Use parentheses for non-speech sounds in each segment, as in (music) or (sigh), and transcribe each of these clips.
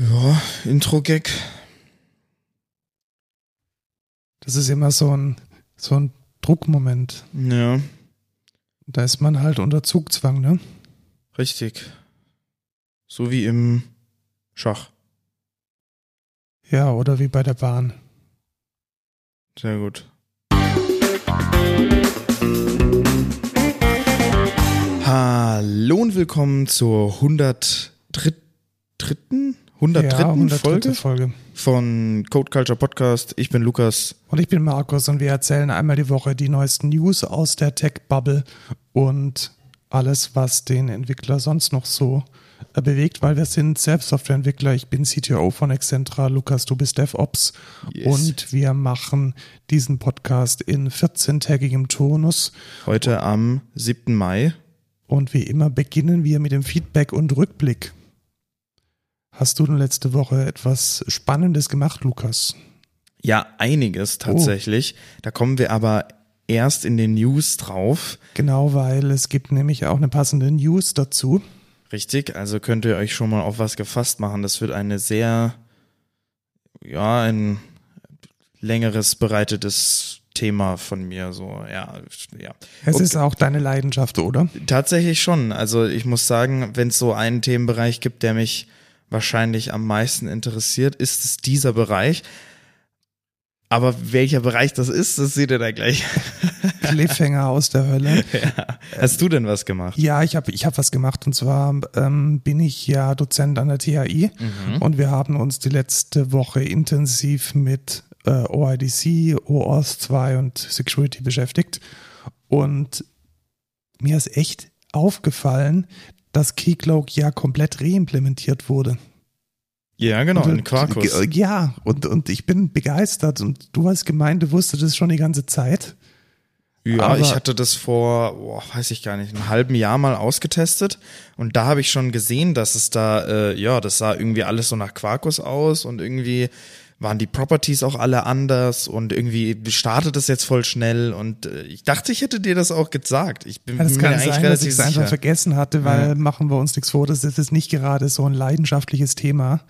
Ja, Intro-Gag. Das ist immer so ein, so ein Druckmoment. Ja, Da ist man halt unter Zugzwang, ne? richtig. So wie im Schach. Ja, oder wie bei der Bahn. Sehr gut. Hallo und willkommen zur 103. 103. ja, 103. Folge Folge. von Code Culture Podcast. Ich bin Lukas. Und ich bin Markus und wir erzählen einmal die Woche die neuesten News aus der Tech-Bubble und alles, was den Entwickler sonst noch so äh, bewegt, weil wir sind selbst Softwareentwickler. Ich bin CTO von Excentra, Lukas, du bist DevOps Yes. und wir machen diesen Podcast in 14-tägigem Turnus. Heute am 7. Mai. Und wie immer beginnen wir mit dem Feedback und Rückblick. Hast du denn letzte Woche etwas Spannendes gemacht, Lukas? Ja, einiges tatsächlich. Da kommen wir aber erst in den News drauf. Genau, weil es gibt nämlich auch eine passende News dazu. Richtig, also könnt ihr euch schon mal auf was gefasst machen. Das wird eine sehr, ja, ein längeres bereitetes Thema von mir. So, ja, ja. Es Okay. ist auch deine Leidenschaft, oder? Tatsächlich schon. Also ich muss sagen, wenn es so einen Themenbereich gibt, der mich wahrscheinlich am meisten interessiert, ist es dieser Bereich. Aber welcher Bereich das ist, das seht ihr da gleich. (laughs) Cliffhanger aus der Hölle. (laughs) ja. Hast du denn was gemacht? Ja, ich habe ich hab was gemacht und zwar ähm, bin ich ja Dozent an der THI und wir haben uns die letzte Woche intensiv mit äh, OIDC, OAuth 2 und Security beschäftigt und mir ist echt aufgefallen, dass Keycloak ja komplett reimplementiert wurde. Ja, genau, in Und, Quarkus. äh, Ja, und, und ich bin begeistert und du hast gemeint, du wusstest es schon die ganze Zeit. Ja, Aber- ich hatte das vor, boah, weiß ich gar nicht, einem halben Jahr mal ausgetestet und da habe ich schon gesehen, dass es da, äh, ja, das sah irgendwie alles so nach Quarkus aus und irgendwie waren die Properties auch alle anders und irgendwie startet es jetzt voll schnell und äh, ich dachte, ich hätte dir das auch gesagt. Ich bin Ja, das mir kann eigentlich sein, dass relativ ich es einfach vergessen hatte, weil Ja. machen wir uns nichts vor, das ist nicht gerade so ein leidenschaftliches Thema,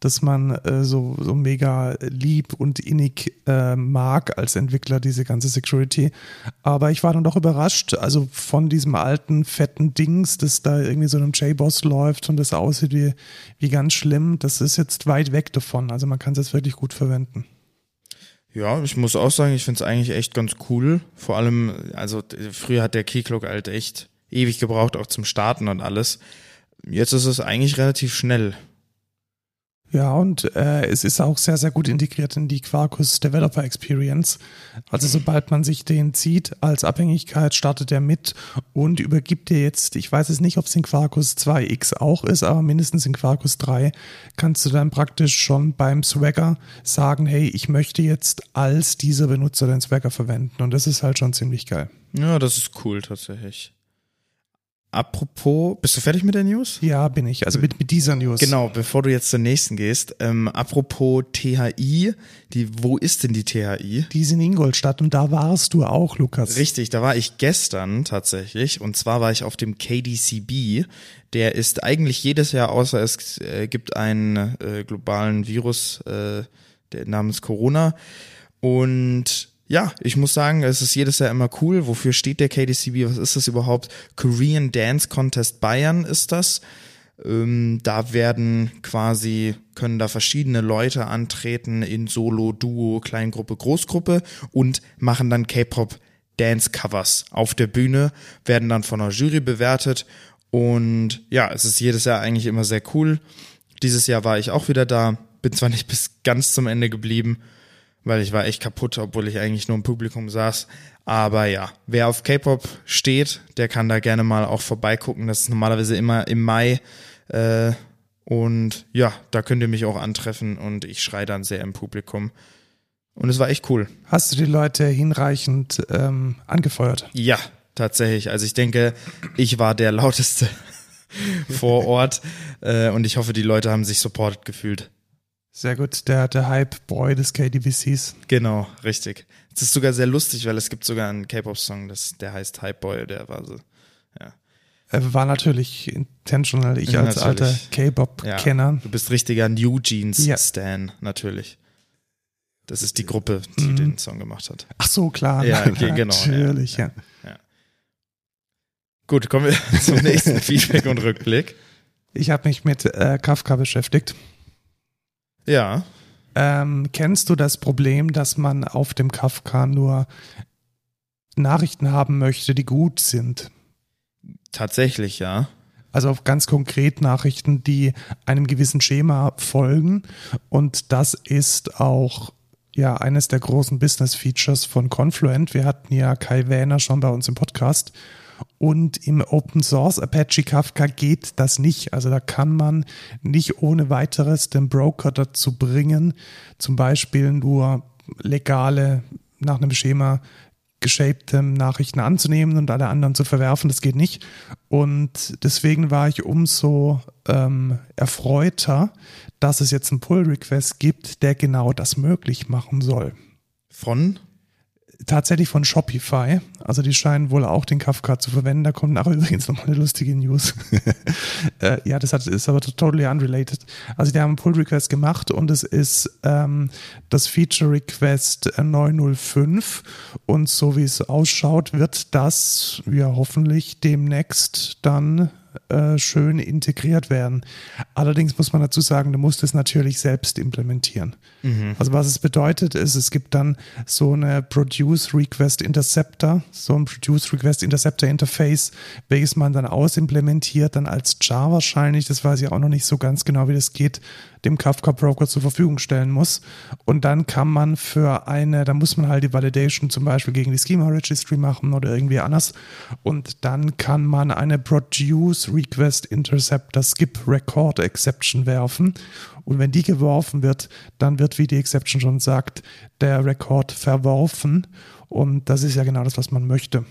dass man äh, so, so mega lieb und innig äh, mag als Entwickler, diese ganze Security. Aber ich war dann doch überrascht, also von diesem alten, fetten Dings, das da irgendwie so einem J-Boss läuft und das aussieht wie, wie ganz schlimm, das ist jetzt weit weg davon. Also man kann es jetzt wirklich gut verwenden. Ja, ich muss auch sagen, ich finde es eigentlich echt ganz cool. Vor allem, also früher hat der Keycloak halt echt ewig gebraucht, auch zum Starten und alles. Jetzt ist es eigentlich relativ schnell. Ja, und äh, es ist auch sehr, sehr gut integriert in die Quarkus Developer Experience. Also sobald man sich den zieht als Abhängigkeit, startet er mit und übergibt dir jetzt, ich weiß es nicht, ob es in Quarkus 2x auch ist, aber mindestens in Quarkus 3 kannst du dann praktisch schon beim Swagger sagen, hey, ich möchte jetzt als dieser Benutzer den Swagger verwenden. Und das ist halt schon ziemlich geil. Ja, das ist cool tatsächlich. Apropos, bist du fertig mit der News? Ja, bin ich. Also mit, mit dieser News. Genau, bevor du jetzt zur nächsten gehst. Ähm, apropos THI, die, wo ist denn die THI? Die ist in Ingolstadt und da warst du auch, Lukas. Richtig, da war ich gestern tatsächlich. Und zwar war ich auf dem KDCB. Der ist eigentlich jedes Jahr, außer es äh, gibt einen äh, globalen Virus äh, der namens Corona. Und ja, ich muss sagen, es ist jedes Jahr immer cool. Wofür steht der KDCB? Was ist das überhaupt? Korean Dance Contest Bayern ist das. Ähm, da werden quasi, können da verschiedene Leute antreten in Solo, Duo, Kleingruppe, Großgruppe und machen dann K-Pop Dance Covers auf der Bühne, werden dann von einer Jury bewertet und ja, es ist jedes Jahr eigentlich immer sehr cool. Dieses Jahr war ich auch wieder da, bin zwar nicht bis ganz zum Ende geblieben, weil ich war echt kaputt, obwohl ich eigentlich nur im Publikum saß. Aber ja, wer auf K-Pop steht, der kann da gerne mal auch vorbeigucken. Das ist normalerweise immer im Mai. Äh, und ja, da könnt ihr mich auch antreffen und ich schreie dann sehr im Publikum. Und es war echt cool. Hast du die Leute hinreichend ähm, angefeuert? Ja, tatsächlich. Also ich denke, ich war der (laughs) lauteste (laughs) vor Ort äh, und ich hoffe, die Leute haben sich supported gefühlt. Sehr gut, der, der Hype-Boy des KDBCs. Genau, richtig. Es ist sogar sehr lustig, weil es gibt sogar einen K-Pop-Song, der heißt Hype Boy, der war so, ja. Äh, War natürlich intentional, ich Ja, als alter natürlich. Ja, K-Pop-Kenner. du bist richtiger New Jeans Ja. Natürlich. Das ist die Gruppe, die Mhm. den Song gemacht hat. Ach so, klar. Ja, ge- genau, ja. Natürlich, ja. Gut, kommen wir (laughs) zum nächsten Feedback und Rückblick. Ich habe mich mit äh, Kafka beschäftigt. Ja, Ähm, kennst du das Problem, dass man auf dem Kafka nur Nachrichten haben möchte, die gut sind? tatsächlich, ja. Also auf ganz konkret Nachrichten, die einem gewissen Schema folgen. Und das ist auch ja eines der großen Business Features von Confluent. Wir hatten ja Kai Wähner schon bei uns im Podcast. Und im Open Source Apache Kafka geht das nicht. Also da kann man nicht ohne weiteres den Broker dazu bringen, zum Beispiel nur legale, nach einem Schema geshapte Nachrichten anzunehmen und alle anderen zu verwerfen. Das geht nicht. Und deswegen war ich umso ähm, erfreuter, dass es jetzt einen Pull-Request gibt, der genau das möglich machen soll. Von? Tatsächlich von Shopify. Also die scheinen wohl auch den Kafka zu verwenden. Da kommt nachher (laughs) übrigens nochmal eine lustige News. (laughs) äh, ja, das hat, ist aber totally unrelated. Also die haben einen Pull-Request gemacht und es ist ähm, das Feature-Request 905 und so wie es ausschaut, wird das ja hoffentlich demnächst dann äh, schön integriert werden. Allerdings muss man dazu sagen, du musst es natürlich selbst implementieren. Also was es bedeutet ist, es gibt dann so eine Produce Request Interceptor, so ein Produce Request Interceptor Interface, welches man dann ausimplementiert, dann als Jar wahrscheinlich, das weiß ich auch noch nicht so ganz genau, wie das geht, dem Kafka Broker zur Verfügung stellen muss. Und dann kann man für eine, da muss man halt die Validation zum Beispiel gegen die Schema Registry machen oder irgendwie anders. Und dann kann man eine Produce Request Interceptor Skip Record Exception werfen. Und wenn die geworfen wird, dann wird, wie die Exception schon sagt, der Rekord verworfen. Und das ist ja genau das, was man möchte.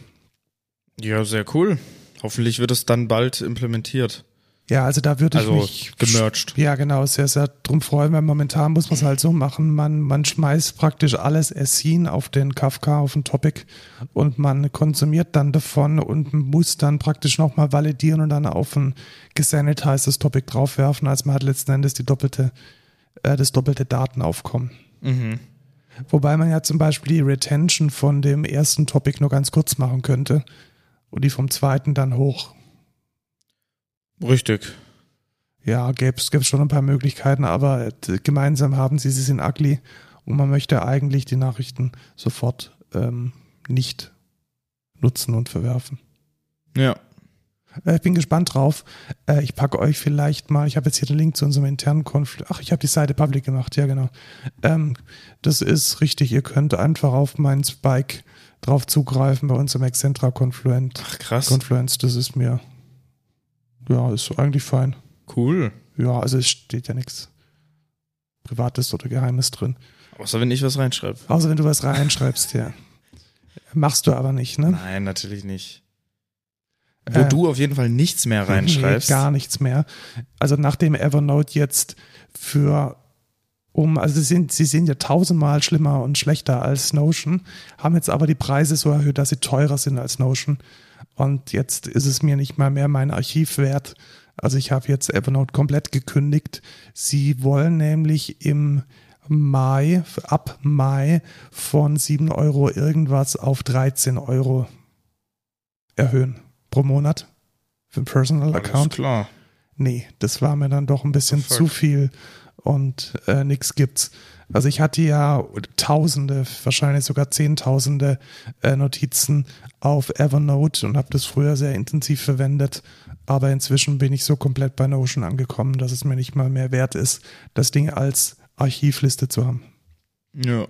Ja, sehr cool. Hoffentlich wird es dann bald implementiert. Ja, also da würde ich Also mich gemerged. Ja, genau, sehr, sehr drum freuen, weil momentan muss man es halt so machen, man, man schmeißt praktisch alles Essin auf den Kafka, auf den Topic und man konsumiert dann davon und muss dann praktisch nochmal validieren und dann auf ein gesanitized Topic draufwerfen, als man hat letzten Endes die doppelte, äh, das doppelte Datenaufkommen. Mhm. Wobei man ja zum Beispiel die Retention von dem ersten Topic nur ganz kurz machen könnte und die vom zweiten dann hoch. Richtig. Ja, gäbe es schon ein paar Möglichkeiten, aber äh, gemeinsam haben sie, sie sind ugly und man möchte eigentlich die Nachrichten sofort ähm, nicht nutzen und verwerfen. Ja. Äh, ich bin gespannt drauf. Äh, ich packe euch vielleicht mal, ich habe jetzt hier den Link zu unserem internen Konflikt. Ach, ich habe die Seite public gemacht, ja genau. Ähm, das ist richtig, ihr könnt einfach auf meinen Spike drauf zugreifen bei uns im Excentra Confluent. Ach, krass. Confluence, das ist mir, ja, ist eigentlich fein. Cool. Ja, also es steht ja nichts Privates oder Geheimes drin. Außer wenn ich was reinschreibe. Außer wenn du was reinschreibst, ja. Machst du aber nicht, ne? Nein, natürlich nicht. Wo Äh, du auf jeden Fall nichts mehr reinschreibst. Nee, gar nichts mehr. Also nachdem Evernote jetzt für um, also sie sind, sie sind ja tausendmal schlimmer und schlechter als Notion, haben jetzt aber die Preise so erhöht, dass sie teurer sind als Notion. Und jetzt ist es mir nicht mal mehr mein Archiv wert. Also ich habe jetzt Evernote komplett gekündigt. Sie wollen nämlich im Mai, ab Mai von 7 Euro irgendwas auf 13 Euro erhöhen pro Monat für einen Personal Alles Account. klar. Nee, das war mir dann doch ein bisschen Fuck. zu viel und äh, nix gibt's. Also ich hatte ja tausende, wahrscheinlich sogar zehntausende äh, Notizen auf Evernote und habe das früher sehr intensiv verwendet. Aber inzwischen bin ich so komplett bei Notion angekommen, dass es mir nicht mal mehr wert ist, das Ding als Archivliste zu haben. Ja.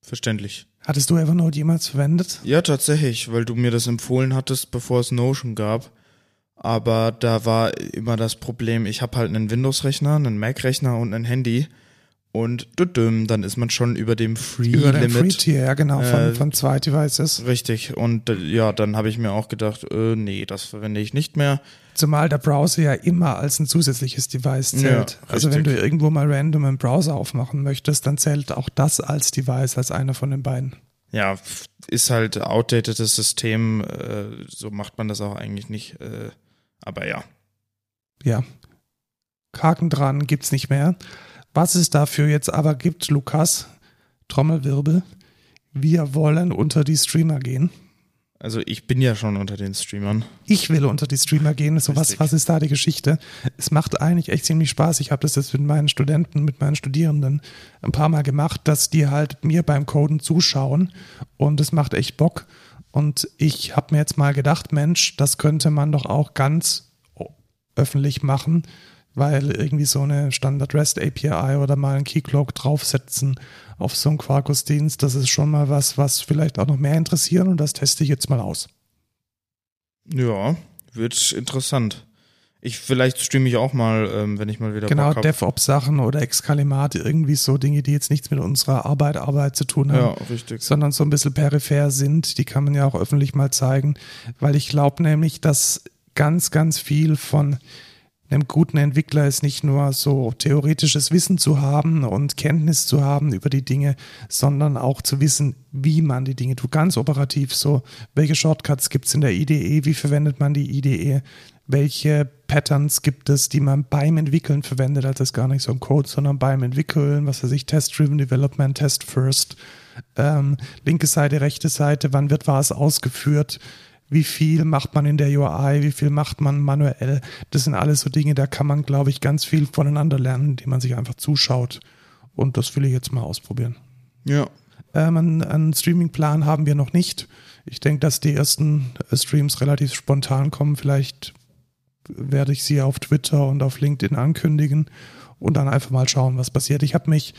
Verständlich. Hattest du Evernote jemals verwendet? Ja, tatsächlich, weil du mir das empfohlen hattest, bevor es Notion gab. Aber da war immer das Problem, ich habe halt einen Windows-Rechner, einen Mac-Rechner und ein Handy. Und dann ist man schon über dem Über den Free Free-Limit. Tier, ja genau, von, Äh, von zwei Devices. Richtig. Und äh, ja, dann habe ich mir auch gedacht, äh, nee, das verwende ich nicht mehr. Zumal der Browser ja immer als ein zusätzliches Device zählt. Ja, also wenn du irgendwo mal random einen Browser aufmachen möchtest, dann zählt auch das als Device, als einer von den beiden. Ja, ist halt outdatedes System, äh, so macht man das auch eigentlich nicht. Äh, Aber ja. Ja. Haken dran gibt's nicht mehr. Was es dafür jetzt aber gibt, Lukas, Trommelwirbel, wir wollen unter die Streamer gehen. Also ich bin ja schon unter den Streamern. Ich will unter die Streamer gehen. So was, was ist da die Geschichte? Es macht eigentlich echt ziemlich Spaß. Ich habe das jetzt mit meinen Studenten, mit meinen Studierenden ein paar Mal gemacht, dass die halt mir beim Coden zuschauen und es macht echt Bock. Und ich habe mir jetzt mal gedacht, Mensch, das könnte man doch auch ganz öffentlich machen weil irgendwie so eine Standard REST API oder mal ein Keycloak draufsetzen auf so einen Quarkus-Dienst, das ist schon mal was, was vielleicht auch noch mehr interessieren und das teste ich jetzt mal aus. Ja, wird interessant. Ich vielleicht streame ich auch mal, ähm, wenn ich mal wieder genau DevOps-Sachen oder Excalimat, irgendwie so Dinge, die jetzt nichts mit unserer Arbeit Arbeit zu tun haben, ja, richtig. sondern so ein bisschen peripher sind. Die kann man ja auch öffentlich mal zeigen, weil ich glaube nämlich, dass ganz, ganz viel von einem guten Entwickler ist nicht nur so theoretisches Wissen zu haben und Kenntnis zu haben über die Dinge, sondern auch zu wissen, wie man die Dinge tut. Ganz operativ so, welche Shortcuts gibt es in der IDE, wie verwendet man die IDE, welche Patterns gibt es, die man beim Entwickeln verwendet, also ist gar nicht so ein Code, sondern beim Entwickeln, was weiß ich, Test-Driven Development, Test First, ähm, linke Seite, rechte Seite, wann wird was ausgeführt, wie viel macht man in der UI, wie viel macht man manuell. Das sind alles so Dinge, da kann man, glaube ich, ganz viel voneinander lernen, indem man sich einfach zuschaut. Und das will ich jetzt mal ausprobieren. Ja. Ähm, einen, einen Streamingplan haben wir noch nicht. Ich denke, dass die ersten äh, Streams relativ spontan kommen. Vielleicht werde ich sie auf Twitter und auf LinkedIn ankündigen und dann einfach mal schauen, was passiert. Ich habe mich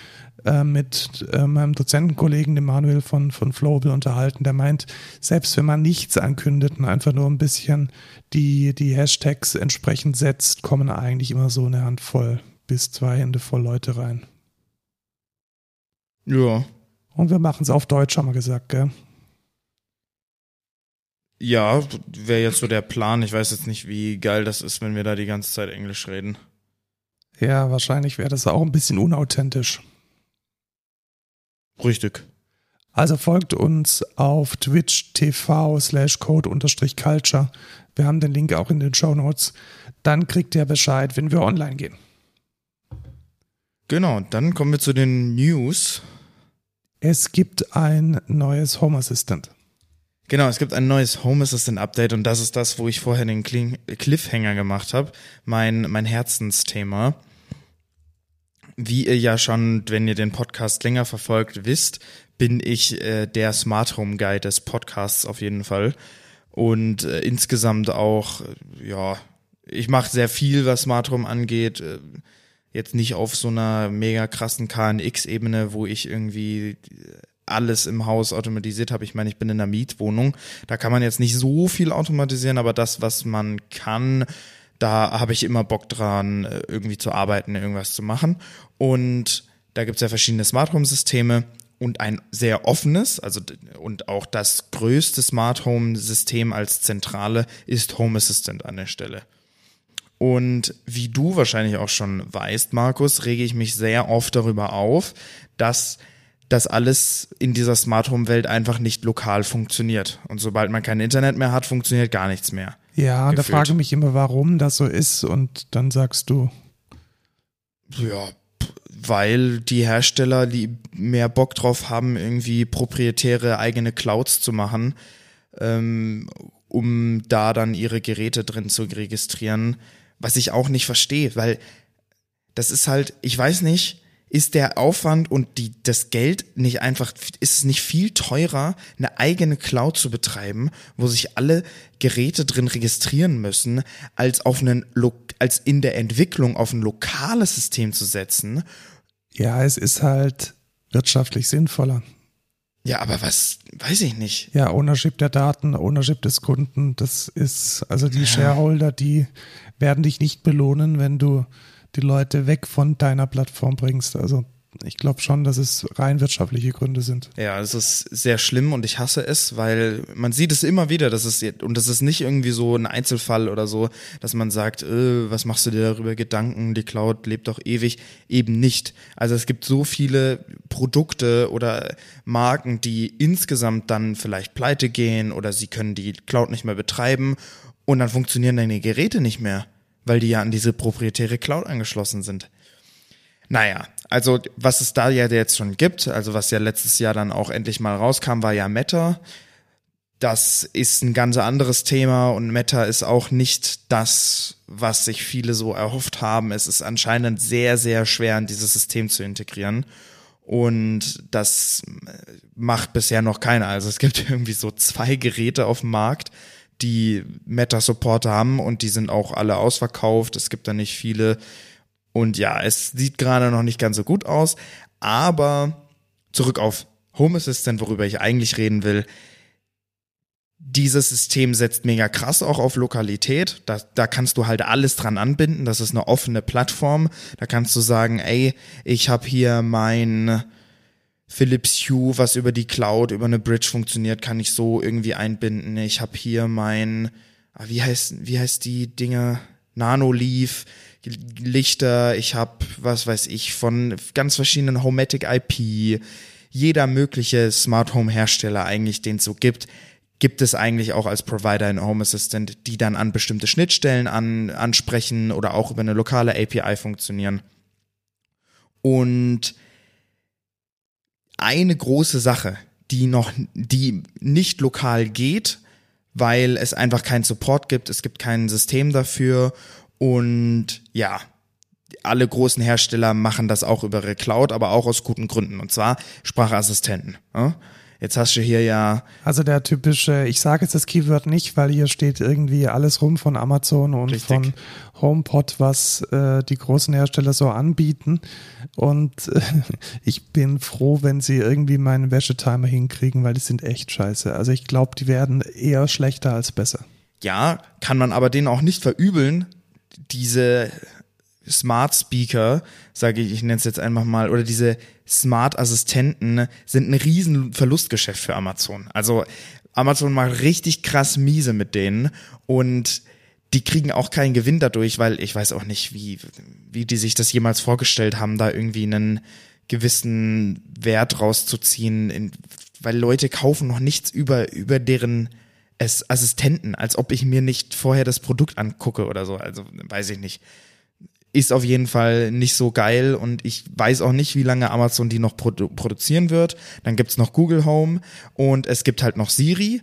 äh, mit äh, meinem Dozentenkollegen, dem Manuel von, von Flowable, unterhalten, der meint, selbst wenn man nichts ankündigt und einfach nur ein bisschen die, die Hashtags entsprechend setzt, kommen eigentlich immer so eine Handvoll bis zwei Hände voll Leute rein. Ja. Und wir machen es auf Deutsch, haben wir gesagt, gell? Ja, wäre jetzt so der Plan. Ich weiß jetzt nicht, wie geil das ist, wenn wir da die ganze Zeit Englisch reden. Ja, wahrscheinlich wäre das auch ein bisschen unauthentisch. Richtig. Also folgt uns auf Twitch TV slash code unterstrich culture. Wir haben den Link auch in den Show Notes. Dann kriegt ihr Bescheid, wenn wir online gehen. Genau, dann kommen wir zu den News. Es gibt ein neues Home Assistant. Genau, es gibt ein neues Home Assistant Update und das ist das, wo ich vorher den Cliffhanger gemacht habe. Mein, mein Herzensthema. Wie ihr ja schon, wenn ihr den Podcast länger verfolgt, wisst, bin ich äh, der Smart Home Guy des Podcasts auf jeden Fall. Und äh, insgesamt auch, äh, ja, ich mache sehr viel, was Smart Home angeht. Äh, jetzt nicht auf so einer mega krassen KNX-Ebene, wo ich irgendwie äh, alles im Haus automatisiert habe. Ich meine, ich bin in einer Mietwohnung. Da kann man jetzt nicht so viel automatisieren, aber das, was man kann, da habe ich immer Bock dran, äh, irgendwie zu arbeiten, irgendwas zu machen. Und da gibt es ja verschiedene Smart Home Systeme und ein sehr offenes, also und auch das größte Smart Home System als Zentrale ist Home Assistant an der Stelle. Und wie du wahrscheinlich auch schon weißt, Markus, rege ich mich sehr oft darüber auf, dass das alles in dieser Smart Home Welt einfach nicht lokal funktioniert. Und sobald man kein Internet mehr hat, funktioniert gar nichts mehr. Ja, und da frage ich mich immer, warum das so ist. Und dann sagst du. Ja, weil die Hersteller die mehr Bock drauf haben, irgendwie proprietäre eigene Clouds zu machen, ähm, um da dann ihre Geräte drin zu registrieren. Was ich auch nicht verstehe, weil das ist halt, ich weiß nicht, ist der Aufwand und die, das Geld nicht einfach, ist es nicht viel teurer, eine eigene Cloud zu betreiben, wo sich alle Geräte drin registrieren müssen, als auf einen, als in der Entwicklung auf ein lokales System zu setzen? Ja, es ist halt wirtschaftlich sinnvoller. Ja, aber was, weiß ich nicht. Ja, Ownership der Daten, Ownership des Kunden, das ist, also die Shareholder, die werden dich nicht belohnen, wenn du die Leute weg von deiner Plattform bringst. Also ich glaube schon, dass es rein wirtschaftliche Gründe sind. Ja, es ist sehr schlimm und ich hasse es, weil man sieht es immer wieder, dass es und das ist nicht irgendwie so ein Einzelfall oder so, dass man sagt, äh, was machst du dir darüber Gedanken, die Cloud lebt doch ewig, eben nicht. Also es gibt so viele Produkte oder Marken, die insgesamt dann vielleicht pleite gehen oder sie können die Cloud nicht mehr betreiben und dann funktionieren deine Geräte nicht mehr, weil die ja an diese proprietäre Cloud angeschlossen sind. Naja, also was es da ja jetzt schon gibt, also was ja letztes Jahr dann auch endlich mal rauskam, war ja Meta. Das ist ein ganz anderes Thema und Meta ist auch nicht das, was sich viele so erhofft haben. Es ist anscheinend sehr, sehr schwer, in dieses System zu integrieren. Und das macht bisher noch keiner. Also es gibt (laughs) irgendwie so zwei Geräte auf dem Markt, die Meta-Support haben und die sind auch alle ausverkauft. Es gibt da nicht viele. Und ja, es sieht gerade noch nicht ganz so gut aus. Aber zurück auf Home Assistant, worüber ich eigentlich reden will. Dieses System setzt mega krass auch auf Lokalität. Da, da kannst du halt alles dran anbinden. Das ist eine offene Plattform. Da kannst du sagen, ey, ich habe hier mein Philips Hue, was über die Cloud, über eine Bridge funktioniert, kann ich so irgendwie einbinden. Ich habe hier mein, ah, wie heißt, wie heißt die Dinge? Nanoleaf, Lichter, ich habe, was weiß ich, von ganz verschiedenen Homematic IP, jeder mögliche Smart Home Hersteller eigentlich, den es so gibt, gibt es eigentlich auch als Provider in Home Assistant, die dann an bestimmte Schnittstellen an, ansprechen oder auch über eine lokale API funktionieren. Und eine große Sache, die noch, die nicht lokal geht, weil es einfach keinen Support gibt, es gibt kein System dafür und ja, alle großen Hersteller machen das auch über ihre Cloud, aber auch aus guten Gründen und zwar Sprachassistenten. Ja? Jetzt hast du hier ja. Also der typische, ich sage jetzt das Keyword nicht, weil hier steht irgendwie alles rum von Amazon und Richtig. von HomePod, was äh, die großen Hersteller so anbieten. Und äh, (laughs) ich bin froh, wenn sie irgendwie meinen Wäschetimer hinkriegen, weil die sind echt scheiße. Also ich glaube, die werden eher schlechter als besser. Ja, kann man aber denen auch nicht verübeln, diese Smart Speaker, sage ich, ich nenne es jetzt einfach mal, oder diese Smart Assistenten sind ein riesen Verlustgeschäft für Amazon. Also Amazon macht richtig krass miese mit denen und die kriegen auch keinen Gewinn dadurch, weil ich weiß auch nicht, wie, wie die sich das jemals vorgestellt haben, da irgendwie einen gewissen Wert rauszuziehen, in, weil Leute kaufen noch nichts über, über deren Assistenten, als ob ich mir nicht vorher das Produkt angucke oder so. Also weiß ich nicht ist auf jeden Fall nicht so geil und ich weiß auch nicht, wie lange Amazon die noch produ produzieren wird. Dann gibt's noch Google Home und es gibt halt noch Siri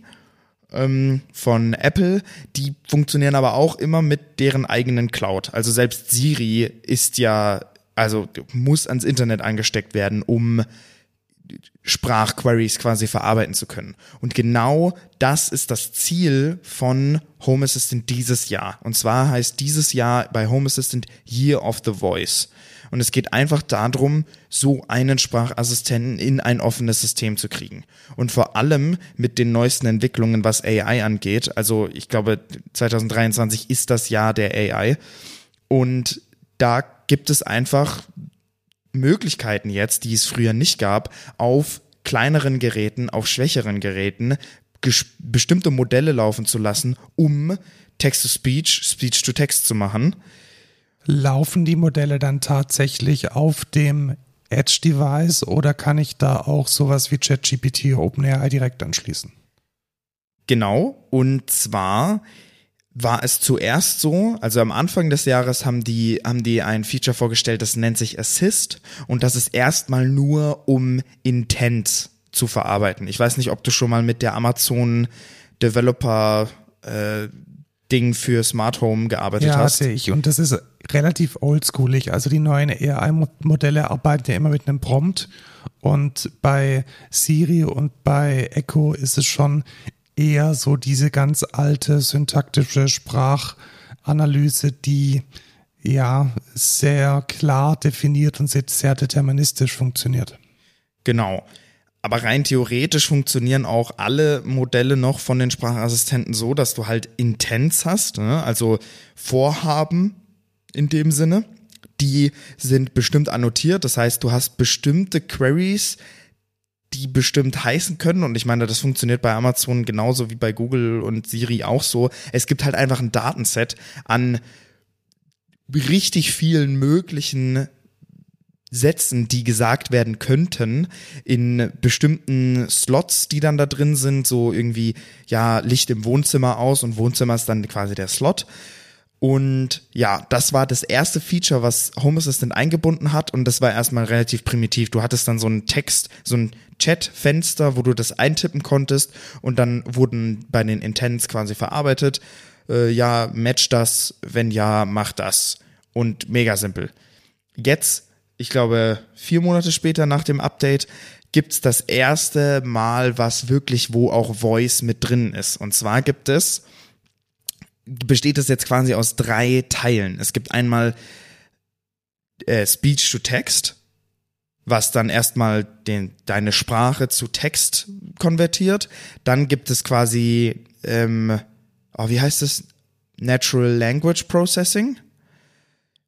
ähm, von Apple. Die funktionieren aber auch immer mit deren eigenen Cloud. Also selbst Siri ist ja, also muss ans Internet angesteckt werden, um Sprachqueries quasi verarbeiten zu können. Und genau das ist das Ziel von Home Assistant dieses Jahr. Und zwar heißt dieses Jahr bei Home Assistant Year of the Voice. Und es geht einfach darum, so einen Sprachassistenten in ein offenes System zu kriegen. Und vor allem mit den neuesten Entwicklungen, was AI angeht. Also ich glaube, 2023 ist das Jahr der AI. Und da gibt es einfach Möglichkeiten jetzt, die es früher nicht gab, auf kleineren Geräten, auf schwächeren Geräten bestimmte Modelle laufen zu lassen, um Text-to-Speech, Speech-to-Text zu machen. Laufen die Modelle dann tatsächlich auf dem Edge-Device oder kann ich da auch sowas wie ChatGPT OpenAI direkt anschließen? Genau, und zwar war es zuerst so, also am Anfang des Jahres haben die, haben die ein Feature vorgestellt, das nennt sich Assist und das ist erstmal nur um Intent zu verarbeiten. Ich weiß nicht, ob du schon mal mit der Amazon Developer äh, Ding für Smart Home gearbeitet ja, hast. Ja, sehe ich. Und das ist relativ oldschoolig. Also die neuen AI-Modelle arbeiten ja immer mit einem Prompt. Und bei Siri und bei Echo ist es schon eher so diese ganz alte syntaktische Sprachanalyse, die ja sehr klar definiert und sehr deterministisch funktioniert. Genau. Aber rein theoretisch funktionieren auch alle Modelle noch von den Sprachassistenten so, dass du halt Intents hast, ne? also Vorhaben in dem Sinne. Die sind bestimmt annotiert. Das heißt, du hast bestimmte Queries, die bestimmt heißen können. Und ich meine, das funktioniert bei Amazon genauso wie bei Google und Siri auch so. Es gibt halt einfach ein Datenset an richtig vielen möglichen Sätzen, die gesagt werden könnten, in bestimmten Slots, die dann da drin sind, so irgendwie, ja, Licht im Wohnzimmer aus und Wohnzimmer ist dann quasi der Slot. Und ja, das war das erste Feature, was Home Assistant eingebunden hat und das war erstmal relativ primitiv. Du hattest dann so einen Text, so ein Chat-Fenster, wo du das eintippen konntest und dann wurden bei den Intents quasi verarbeitet. Äh, ja, match das, wenn ja, mach das. Und mega simpel. Jetzt ich glaube, vier Monate später nach dem Update gibt's das erste Mal, was wirklich, wo auch Voice mit drin ist. Und zwar gibt es, besteht es jetzt quasi aus drei Teilen. Es gibt einmal äh, Speech to Text, was dann erstmal den, deine Sprache zu Text konvertiert. Dann gibt es quasi, ähm, oh, wie heißt es? Natural Language Processing,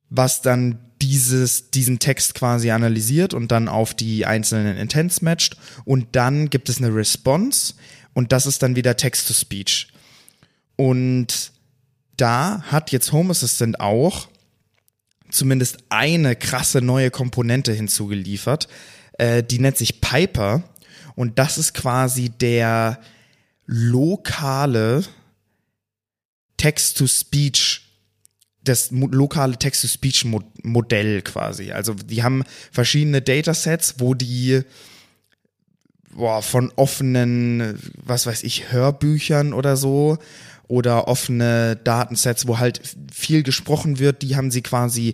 was dann dieses, diesen Text quasi analysiert und dann auf die einzelnen Intents matcht. Und dann gibt es eine Response und das ist dann wieder Text-to-Speech. Und da hat jetzt Home Assistant auch zumindest eine krasse neue Komponente hinzugeliefert. Äh, die nennt sich Piper. Und das ist quasi der lokale Text-to-Speech das lokale Text-to-Speech-Modell quasi. Also die haben verschiedene Datasets, wo die boah, von offenen, was weiß ich, Hörbüchern oder so oder offene Datensets, wo halt viel gesprochen wird, die haben sie quasi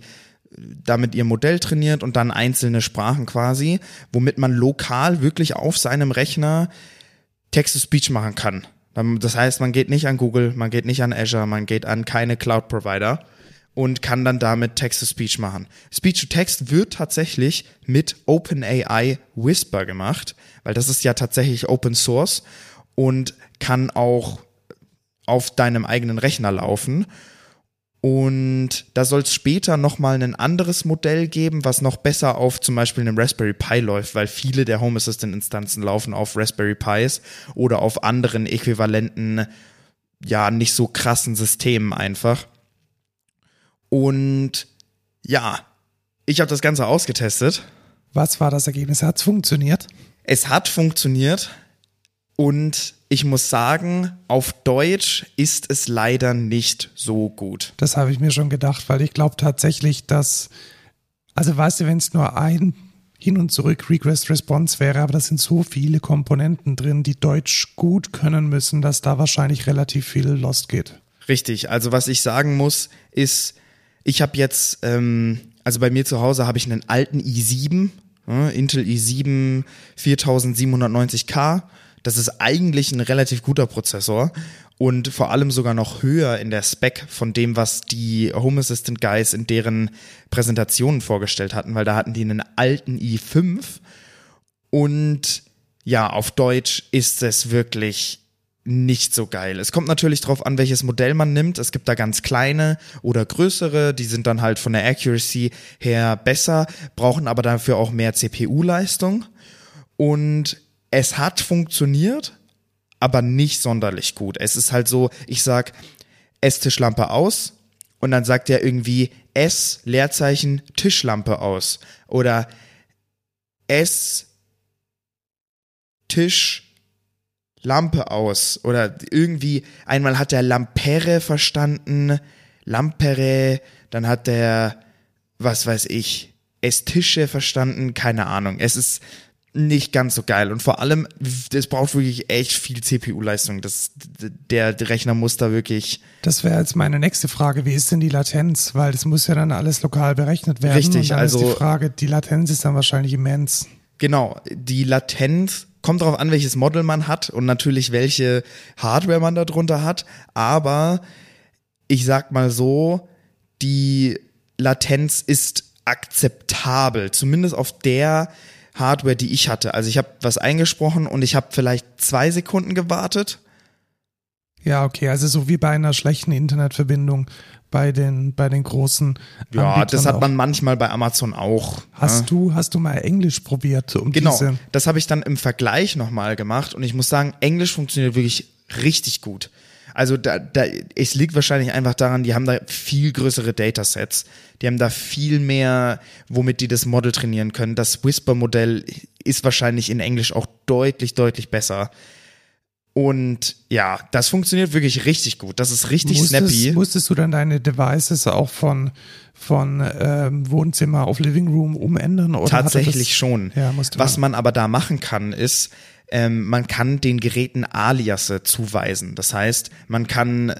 damit ihr Modell trainiert und dann einzelne Sprachen quasi, womit man lokal wirklich auf seinem Rechner Text-to-Speech machen kann. Das heißt, man geht nicht an Google, man geht nicht an Azure, man geht an keine Cloud-Provider, und kann dann damit Text-to-Speech machen. Speech-to-Text wird tatsächlich mit OpenAI Whisper gemacht, weil das ist ja tatsächlich Open Source und kann auch auf deinem eigenen Rechner laufen. Und da soll es später nochmal ein anderes Modell geben, was noch besser auf zum Beispiel einem Raspberry Pi läuft, weil viele der Home Assistant Instanzen laufen auf Raspberry Pis oder auf anderen äquivalenten, ja, nicht so krassen Systemen einfach. Und ja, ich habe das Ganze ausgetestet. Was war das Ergebnis? Hat es funktioniert? Es hat funktioniert und ich muss sagen, auf Deutsch ist es leider nicht so gut. Das habe ich mir schon gedacht, weil ich glaube tatsächlich, dass, also weißt du, wenn es nur ein hin und zurück Request Response wäre, aber da sind so viele Komponenten drin, die Deutsch gut können müssen, dass da wahrscheinlich relativ viel lost geht. Richtig, also was ich sagen muss, ist, ich habe jetzt, ähm, also bei mir zu Hause habe ich einen alten i7, äh, Intel i7 4790K. Das ist eigentlich ein relativ guter Prozessor und vor allem sogar noch höher in der Spec von dem, was die Home Assistant Guys in deren Präsentationen vorgestellt hatten, weil da hatten die einen alten i5 und ja, auf Deutsch ist es wirklich nicht so geil. Es kommt natürlich drauf an, welches Modell man nimmt. Es gibt da ganz kleine oder größere, die sind dann halt von der Accuracy her besser, brauchen aber dafür auch mehr CPU-Leistung. Und es hat funktioniert, aber nicht sonderlich gut. Es ist halt so, ich sag Esstischlampe aus und dann sagt er irgendwie S Leerzeichen Tischlampe aus oder S Tisch Lampe aus oder irgendwie einmal hat er Lampere verstanden, Lampere, dann hat er was weiß ich, Estische verstanden, keine Ahnung. Es ist nicht ganz so geil und vor allem es braucht wirklich echt viel CPU Leistung. Das der, der Rechner muss da wirklich Das wäre jetzt meine nächste Frage, wie ist denn die Latenz, weil das muss ja dann alles lokal berechnet werden Richtig, und dann also ist die Frage, die Latenz ist dann wahrscheinlich immens. Genau, die Latenz kommt darauf an, welches Model man hat und natürlich welche Hardware man darunter hat. Aber ich sag mal so, die Latenz ist akzeptabel, zumindest auf der Hardware, die ich hatte. Also ich habe was eingesprochen und ich habe vielleicht zwei Sekunden gewartet. Ja, okay, also so wie bei einer schlechten Internetverbindung bei den, bei den großen. Ja, Anbietern das hat auch. man manchmal bei Amazon auch. Hast ja. du, hast du mal Englisch probiert? Um Genau, Diese, das habe ich dann im Vergleich nochmal gemacht und ich muss sagen, Englisch funktioniert wirklich richtig gut. Also da, da, es liegt wahrscheinlich einfach daran, die haben da viel größere Datasets. Die haben da viel mehr, womit die das Model trainieren können. Das Whisper-Modell ist wahrscheinlich in Englisch auch deutlich, deutlich besser. Und ja, das funktioniert wirklich richtig gut. Das ist richtig musstest, snappy. Musstest du dann deine Devices auch von, von ähm, Wohnzimmer auf Living Room umändern? Oder Tatsächlich das, schon. Ja, Was man aber da machen kann, ist, ähm, man kann den Geräten Aliasse zuweisen. Das heißt, man kann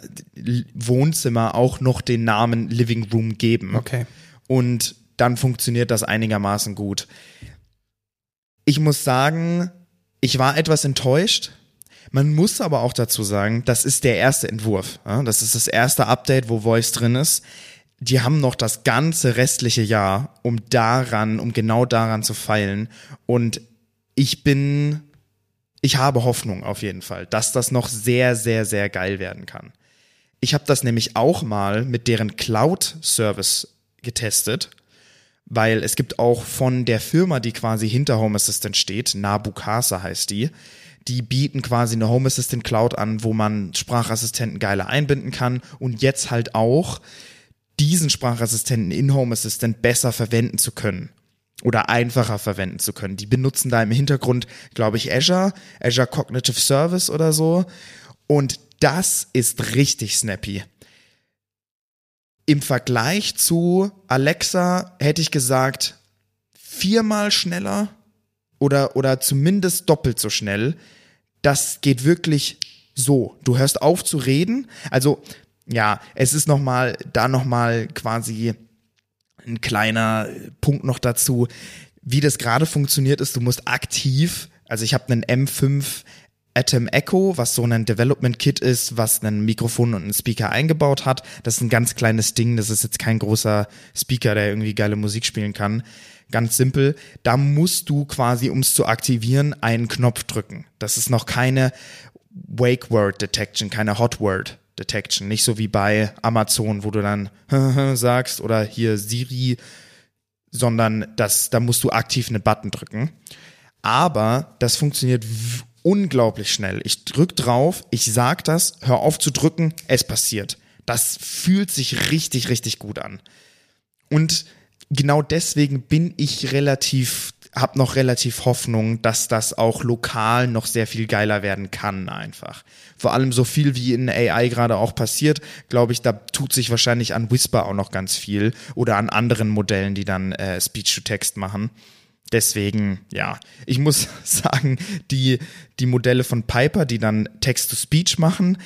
Wohnzimmer auch noch den Namen Living Room geben. Okay. Und dann funktioniert das einigermaßen gut. Ich muss sagen, ich war etwas enttäuscht. Man muss aber auch dazu sagen, das ist der erste Entwurf. Das ist das erste Update, wo Voice drin ist. Die haben noch das ganze restliche Jahr, um daran, um genau daran zu feilen. Und ich bin ich habe Hoffnung auf jeden Fall, dass das noch sehr, sehr, sehr geil werden kann. Ich habe das nämlich auch mal mit deren Cloud-Service getestet, weil es gibt auch von der Firma, die quasi hinter Home Assistant steht, Nabukasa heißt die, die bieten quasi eine Home Assistant Cloud an, wo man Sprachassistenten geiler einbinden kann und jetzt halt auch diesen Sprachassistenten in Home Assistant besser verwenden zu können oder einfacher verwenden zu können. Die benutzen da im Hintergrund, glaube ich, Azure, Azure Cognitive Service oder so. Und das ist richtig snappy. Im Vergleich zu Alexa hätte ich gesagt, viermal schneller oder, oder zumindest doppelt so schnell. Das geht wirklich so. Du hörst auf zu reden. Also, ja, es ist nochmal, da nochmal quasi ein kleiner Punkt noch dazu, wie das gerade funktioniert ist. Du musst aktiv, also ich habe einen M5 Atom Echo, was so ein Development Kit ist, was ein Mikrofon und einen Speaker eingebaut hat. Das ist ein ganz kleines Ding. Das ist jetzt kein großer Speaker, der irgendwie geile Musik spielen kann. Ganz simpel. Da musst du quasi, um es zu aktivieren, einen Knopf drücken. Das ist noch keine Wake Word Detection, keine Hot Word Detection. Nicht so wie bei Amazon, wo du dann (laughs) sagst oder hier Siri, sondern das, da musst du aktiv einen Button drücken. Aber das funktioniert unglaublich schnell. Ich drück drauf, ich sag das, hör auf zu drücken, es passiert. Das fühlt sich richtig, richtig gut an. Und genau deswegen bin ich relativ habe noch relativ Hoffnung, dass das auch lokal noch sehr viel geiler werden kann einfach. Vor allem so viel wie in AI gerade auch passiert, glaube ich, da tut sich wahrscheinlich an Whisper auch noch ganz viel oder an anderen Modellen, die dann äh, Speech-to-Text machen. Deswegen, ja, ich muss (laughs) sagen, die, die Modelle von Piper, die dann Text-to-Speech machen,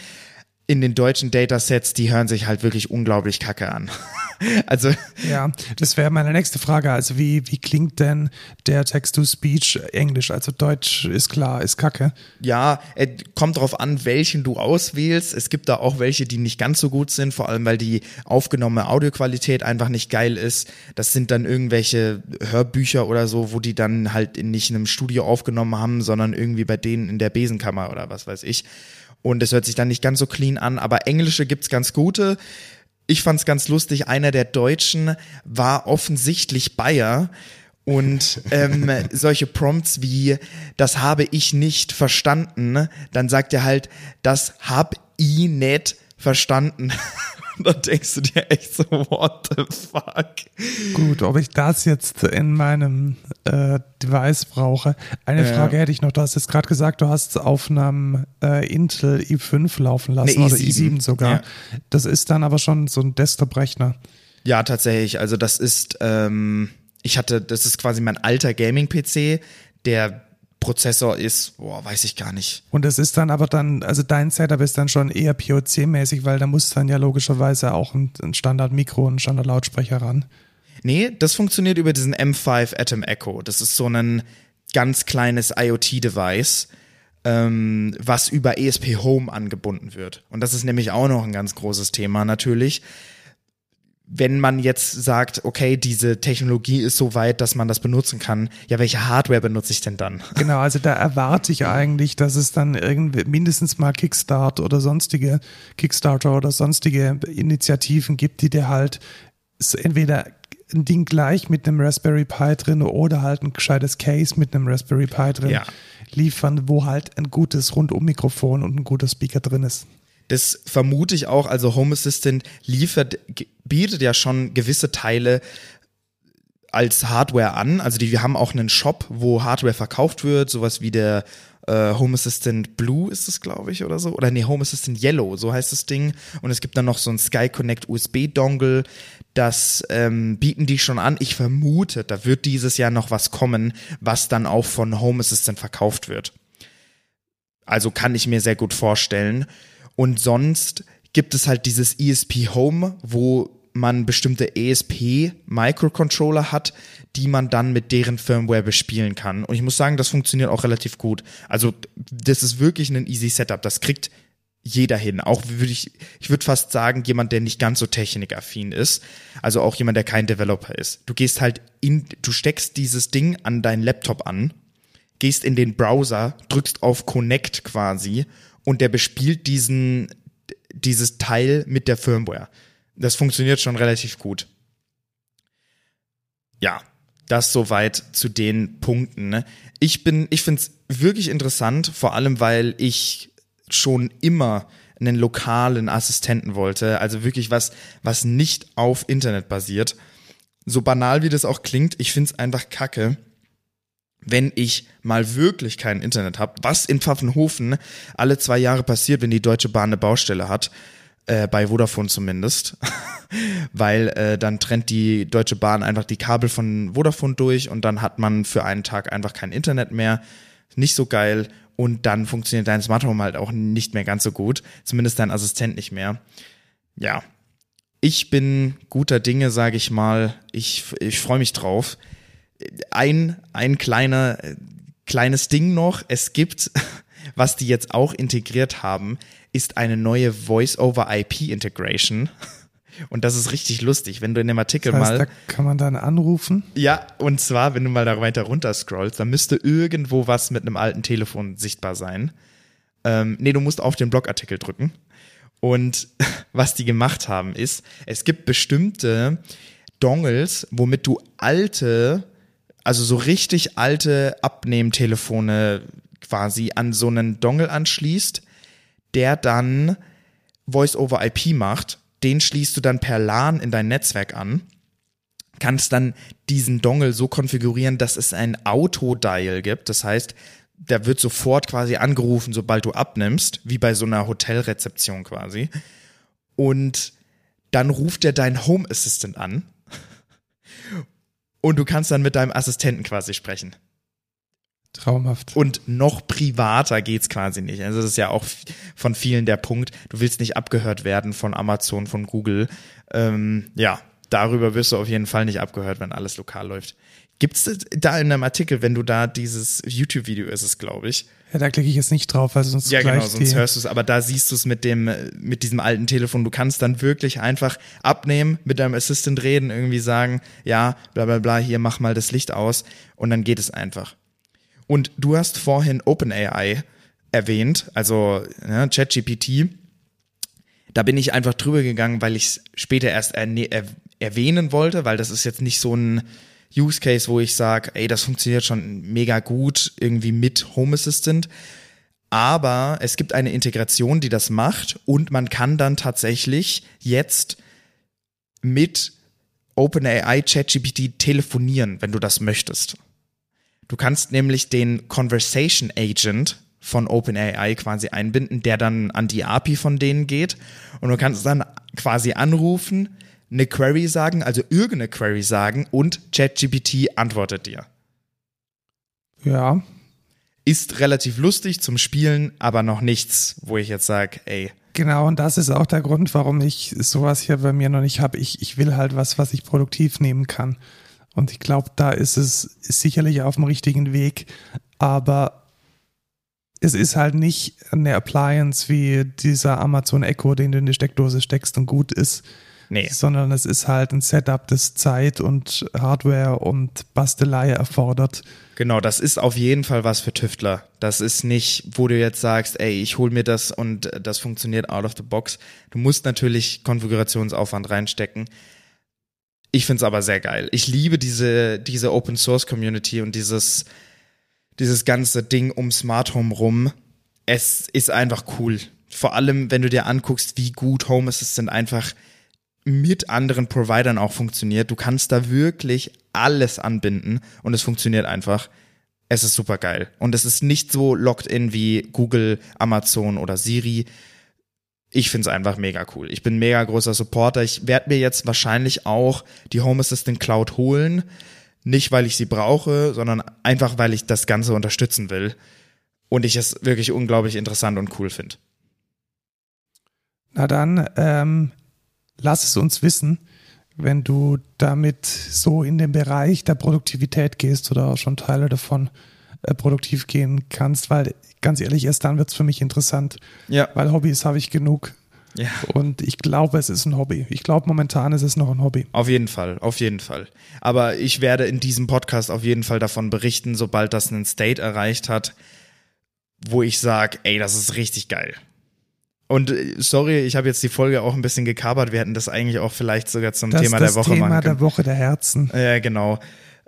in den deutschen Datasets, die hören sich halt wirklich unglaublich kacke an. (laughs) also ja, das wäre meine nächste Frage. Also wie wie klingt denn der Text-to-Speech Englisch? Also Deutsch ist klar, ist kacke. Ja, kommt drauf an, welchen du auswählst. Es gibt da auch welche, die nicht ganz so gut sind, vor allem weil die aufgenommene Audioqualität einfach nicht geil ist. Das sind dann irgendwelche Hörbücher oder so, wo die dann halt nicht in einem Studio aufgenommen haben, sondern irgendwie bei denen in der Besenkammer oder was weiß ich und es hört sich dann nicht ganz so clean an, aber englische gibt's ganz gute. Ich fand's ganz lustig, einer der Deutschen war offensichtlich Bayer und ähm, (laughs) solche Prompts wie das habe ich nicht verstanden, dann sagt er halt, das hab ich nicht verstanden. (laughs) (laughs) da denkst du dir echt so, what the fuck? Gut, ob ich das jetzt in meinem äh, Device brauche. Eine ja. Frage hätte ich noch. Du hast jetzt gerade gesagt, du hast es auf einem äh, Intel i5 laufen lassen nee, oder i7 sogar. Ja. Das ist dann aber schon so ein Desktop-Rechner. Ja, tatsächlich. Also das ist, ähm, ich hatte, das ist quasi mein alter Gaming-PC, der Prozessor ist, boah, weiß ich gar nicht. Und es ist dann aber dann, also dein Setup ist dann schon eher POC-mäßig, weil da muss dann ja logischerweise auch ein, ein Standard-Mikro, ein Standard-Lautsprecher ran. Nee, das funktioniert über diesen M5 Atom Echo. Das ist so ein ganz kleines IoT-Device, ähm, was über ESP Home angebunden wird. Und das ist nämlich auch noch ein ganz großes Thema natürlich wenn man jetzt sagt, okay, diese Technologie ist so weit, dass man das benutzen kann, ja, welche Hardware benutze ich denn dann? Genau, also da erwarte ich eigentlich, dass es dann irgendwie mindestens mal Kickstart oder sonstige Kickstarter oder sonstige Initiativen gibt, die dir halt entweder ein Ding gleich mit einem Raspberry Pi drin oder halt ein gescheites Case mit einem Raspberry Pi drin ja. liefern, wo halt ein gutes Rundum-Mikrofon und ein guter Speaker drin ist. Das vermute ich auch. Also Home Assistant liefert, bietet ja schon gewisse Teile als Hardware an. Also die, wir haben auch einen Shop, wo Hardware verkauft wird, sowas wie der äh, Home Assistant Blue ist es, glaube ich, oder so. Oder nee, Home Assistant Yellow, so heißt das Ding. Und es gibt dann noch so ein Sky Connect USB-Dongle. Das ähm, bieten die schon an. Ich vermute, da wird dieses Jahr noch was kommen, was dann auch von Home Assistant verkauft wird. Also kann ich mir sehr gut vorstellen. Und sonst gibt es halt dieses ESP Home, wo man bestimmte ESP-Microcontroller hat, die man dann mit deren Firmware bespielen kann. Und ich muss sagen, das funktioniert auch relativ gut. Also das ist wirklich ein easy Setup. Das kriegt jeder hin. Auch würde ich, ich würde fast sagen, jemand, der nicht ganz so technikaffin ist. Also auch jemand, der kein Developer ist. Du gehst halt in, du steckst dieses Ding an deinen Laptop an, gehst in den Browser, drückst auf Connect quasi und der bespielt diesen, dieses Teil mit der Firmware das funktioniert schon relativ gut. Ja, das soweit zu den Punkten. Ne? Ich bin, ich finde es wirklich interessant, vor allem weil ich schon immer einen lokalen Assistenten wollte, also wirklich was, was nicht auf Internet basiert. So banal wie das auch klingt, ich finde es einfach kacke, wenn ich mal wirklich kein Internet habe, was in Pfaffenhofen alle zwei Jahre passiert, wenn die Deutsche Bahn eine Baustelle hat, äh, bei Vodafone zumindest, (laughs) weil äh, dann trennt die Deutsche Bahn einfach die Kabel von Vodafone durch und dann hat man für einen Tag einfach kein Internet mehr. Nicht so geil und dann funktioniert dein Smart Home halt auch nicht mehr ganz so gut, zumindest dein Assistent nicht mehr. Ja, ich bin guter Dinge, sage ich mal. Ich, ich freue mich drauf. Ein, ein kleiner, kleines Ding noch. Es gibt, (laughs) was die jetzt auch integriert haben, ist eine neue Voice-over-IP-Integration. (laughs) Und das ist richtig lustig, wenn du in dem Artikel das heißt, mal. Da kann man dann anrufen? Ja, und zwar, wenn du mal da weiter runter scrollst, dann müsste irgendwo was mit einem alten Telefon sichtbar sein. Ähm, nee, du musst auf den Blogartikel drücken. Und (laughs) was die gemacht haben, ist, es gibt bestimmte Dongles, womit du alte, also so richtig alte Abnehmtelefone quasi an so einen Dongle anschließt der dann Voice-over-IP macht. Den schließt du dann per LAN in dein Netzwerk an. Kannst dann diesen Dongle so konfigurieren, dass es ein Autodial gibt. Das heißt, der wird sofort quasi angerufen, sobald du abnimmst, wie bei so einer Hotelrezeption quasi. Und dann ruft er deinen Home Assistant an. Und du kannst dann mit deinem Assistenten quasi sprechen. Traumhaft. Und noch privater geht's quasi nicht. Also das ist ja auch von vielen der Punkt. Du willst nicht abgehört werden von Amazon, von Google. Ähm, ja, darüber wirst du auf jeden Fall nicht abgehört, wenn alles lokal läuft. Gibt's da in einem Artikel, wenn du da dieses YouTube-Video ist es, glaube ich. Ja, da klicke ich jetzt nicht drauf, weil sonst Ja, genau, sonst hörst du es, aber da siehst du es mit dem, mit diesem alten Telefon. Du kannst dann wirklich einfach abnehmen, mit deinem Assistant reden, irgendwie sagen, ja, bla bla bla, hier mach mal das Licht aus und dann geht es einfach. Und du hast vorhin OpenAI erwähnt, also ne, ChatGPT. Da bin ich einfach drüber gegangen, weil ich es später erst er erwähnen wollte, weil das ist jetzt nicht so ein Use Case, wo ich sage, ey, das funktioniert schon mega gut irgendwie mit Home Assistant. Aber es gibt eine Integration, die das macht und man kann dann tatsächlich jetzt mit OpenAI ChatGPT telefonieren, wenn du das möchtest. Du kannst nämlich den Conversation Agent von OpenAI quasi einbinden, der dann an die API von denen geht. Und du kannst dann quasi anrufen, eine Query sagen, also irgendeine Query sagen und ChatGPT antwortet dir. Ja. Ist relativ lustig zum Spielen, aber noch nichts, wo ich jetzt sage, ey. Genau, und das ist auch der Grund, warum ich sowas hier bei mir noch nicht habe. Ich, ich will halt was, was ich produktiv nehmen kann. Und ich glaube, da ist es sicherlich auf dem richtigen Weg, aber es ist halt nicht eine Appliance wie dieser Amazon Echo, den du in die Steckdose steckst und gut ist. Nee. Sondern es ist halt ein Setup, das Zeit und Hardware und Bastelei erfordert. Genau, das ist auf jeden Fall was für Tüftler. Das ist nicht, wo du jetzt sagst, ey, ich hol mir das und das funktioniert out of the box. Du musst natürlich Konfigurationsaufwand reinstecken. Ich finde es aber sehr geil. Ich liebe diese, diese Open Source Community und dieses, dieses ganze Ding um Smart Home rum. Es ist einfach cool. vor allem, wenn du dir anguckst, wie gut Home Assistant einfach mit anderen Providern auch funktioniert. Du kannst da wirklich alles anbinden und es funktioniert einfach. Es ist super geil. Und es ist nicht so locked in wie Google, Amazon oder Siri. Ich finde es einfach mega cool. Ich bin mega großer Supporter. Ich werde mir jetzt wahrscheinlich auch die Home Assistant Cloud holen. Nicht, weil ich sie brauche, sondern einfach, weil ich das Ganze unterstützen will. Und ich es wirklich unglaublich interessant und cool finde. Na dann, ähm, lass es uns wissen, wenn du damit so in den Bereich der Produktivität gehst oder schon Teile davon äh, produktiv gehen kannst, weil ganz ehrlich, erst dann wird es für mich interessant. Ja. Weil Hobbys habe ich genug. Ja. Und ich glaube, es ist ein Hobby. Ich glaube, momentan ist es noch ein Hobby. Auf jeden Fall, auf jeden Fall. Aber ich werde in diesem Podcast auf jeden Fall davon berichten, sobald das einen State erreicht hat, wo ich sage, ey, das ist richtig geil. Und äh, sorry, ich habe jetzt die Folge auch ein bisschen gekabert. Wir hätten das eigentlich auch vielleicht sogar zum Das Thema das der Woche Thema machen können. der Woche der Herzen. Ja, genau.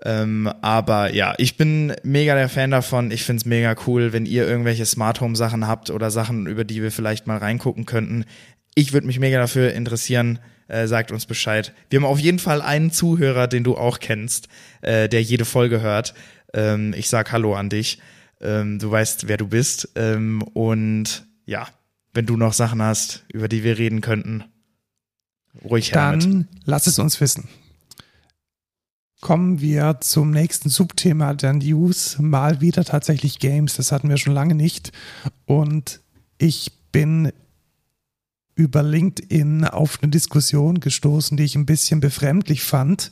Ähm, aber ja, ich bin mega der Fan davon. Ich find's mega cool, wenn ihr irgendwelche Smart Home Sachen habt oder Sachen, über die wir vielleicht mal reingucken könnten. Ich würde mich mega dafür interessieren. Äh, sagt uns Bescheid. Wir haben auf jeden Fall einen Zuhörer, den du auch kennst, äh, der jede Folge hört. Ähm, ich sag Hallo an dich. Ähm, du weißt, wer du bist. Ähm, und ja, wenn du noch Sachen hast, über die wir reden könnten, ruhig damit. Dann lass es uns wissen. Kommen wir zum nächsten Subthema der News. Mal wieder tatsächlich Games. Das hatten wir schon lange nicht. Und ich bin über LinkedIn auf eine Diskussion gestoßen, die ich ein bisschen befremdlich fand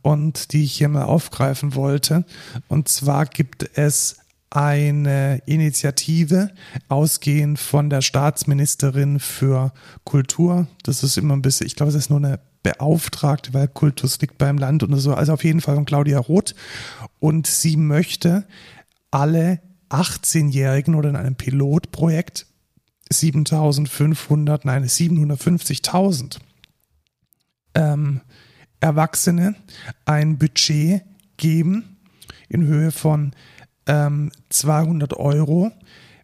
und die ich hier mal aufgreifen wollte. Und zwar gibt es eine Initiative ausgehend von der Staatsministerin für Kultur. Das ist immer ein bisschen, ich glaube, es ist nur eine Beauftragte, weil Kultus liegt beim Land und so. Also auf jeden Fall von Claudia Roth. Und sie möchte alle 18-Jährigen oder in einem Pilotprojekt 7500, nein, 750.000 ähm, Erwachsene ein Budget geben in Höhe von ähm, 200 Euro,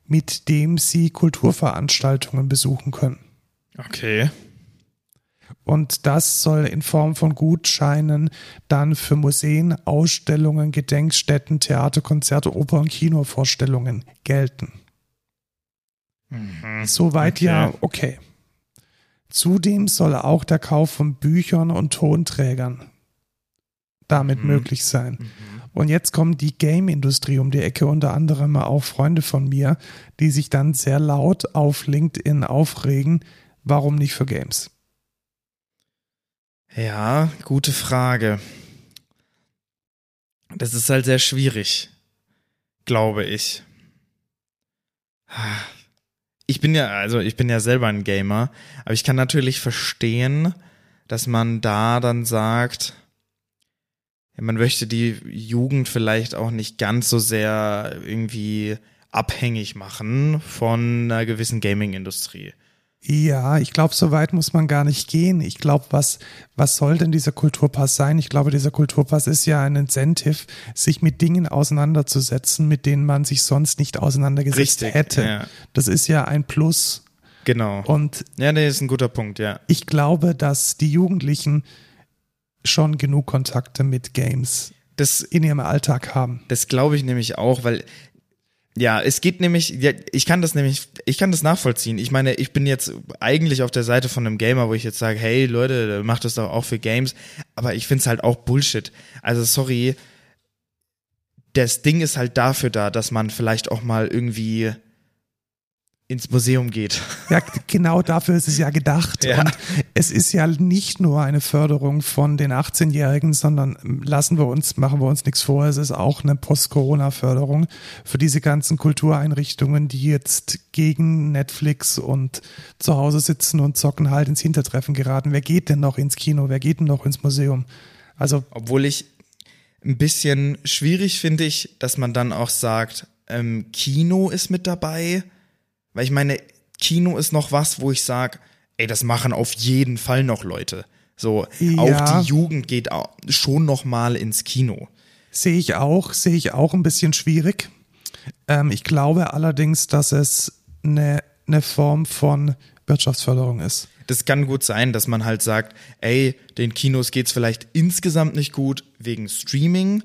mit dem sie Kulturveranstaltungen besuchen können. Okay. Und das soll in Form von Gutscheinen dann für Museen, Ausstellungen, Gedenkstätten, Theater, Konzerte, Oper- und Kinovorstellungen gelten. Soweit Okay. ja okay. Zudem soll auch der Kauf von Büchern und Tonträgern damit Mhm. möglich sein. Und jetzt kommt die Game-Industrie um die Ecke, unter anderem auch Freunde von mir, die sich dann sehr laut auf LinkedIn aufregen, warum nicht für Games? Ja, gute Frage. Das ist halt sehr schwierig, glaube ich. Ich bin ja, also ich bin ja selber ein Gamer, aber ich kann natürlich verstehen, dass man da dann sagt, man möchte die Jugend vielleicht auch nicht ganz so sehr irgendwie abhängig machen von einer gewissen Gaming-Industrie. Ja, ich glaube, so weit muss man gar nicht gehen. Ich glaube, was, was soll denn dieser Kulturpass sein? Ich glaube, dieser Kulturpass ist ja ein Incentive, sich mit Dingen auseinanderzusetzen, mit denen man sich sonst nicht auseinandergesetzt Richtig, hätte. ja. Das ist ja ein Plus. Genau. Und Ja, nee, ist ein guter Punkt, ja. ich glaube, dass die Jugendlichen schon genug Kontakte mit Games Das in ihrem Alltag haben. Das glaube ich nämlich auch, weil ja, es geht nämlich, ja, ich kann das nämlich, ich kann das nachvollziehen. Ich meine, ich bin jetzt eigentlich auf der Seite von einem Gamer, wo ich jetzt sage, hey Leute, macht das doch auch für Games, aber ich finde es halt auch Bullshit. Also sorry, das Ding ist halt dafür da, dass man vielleicht auch mal irgendwie ins Museum geht. Ja, genau dafür ist es ja gedacht. Ja. Und es ist ja nicht nur eine Förderung von den 18-Jährigen, sondern lassen wir uns, machen wir uns nichts vor, es ist auch eine Post-Corona-Förderung für diese ganzen Kultureinrichtungen, die jetzt gegen Netflix und zu Hause sitzen und zocken halt ins Hintertreffen geraten. Wer geht denn noch ins Kino? Wer geht denn noch ins Museum? Also, Obwohl ich ein bisschen schwierig finde ich, dass man dann auch sagt, ähm, Kino ist mit dabei. Weil ich meine, Kino ist noch was, wo ich sage, ey, das machen auf jeden Fall noch Leute. So, Ja. auch die Jugend geht schon noch mal ins Kino. Sehe ich auch, sehe ich auch ein bisschen schwierig. Ähm, ich glaube allerdings, dass es eine eine Form von Wirtschaftsförderung ist. Das kann gut sein, dass man halt sagt, ey, den Kinos geht's vielleicht insgesamt nicht gut wegen Streaming,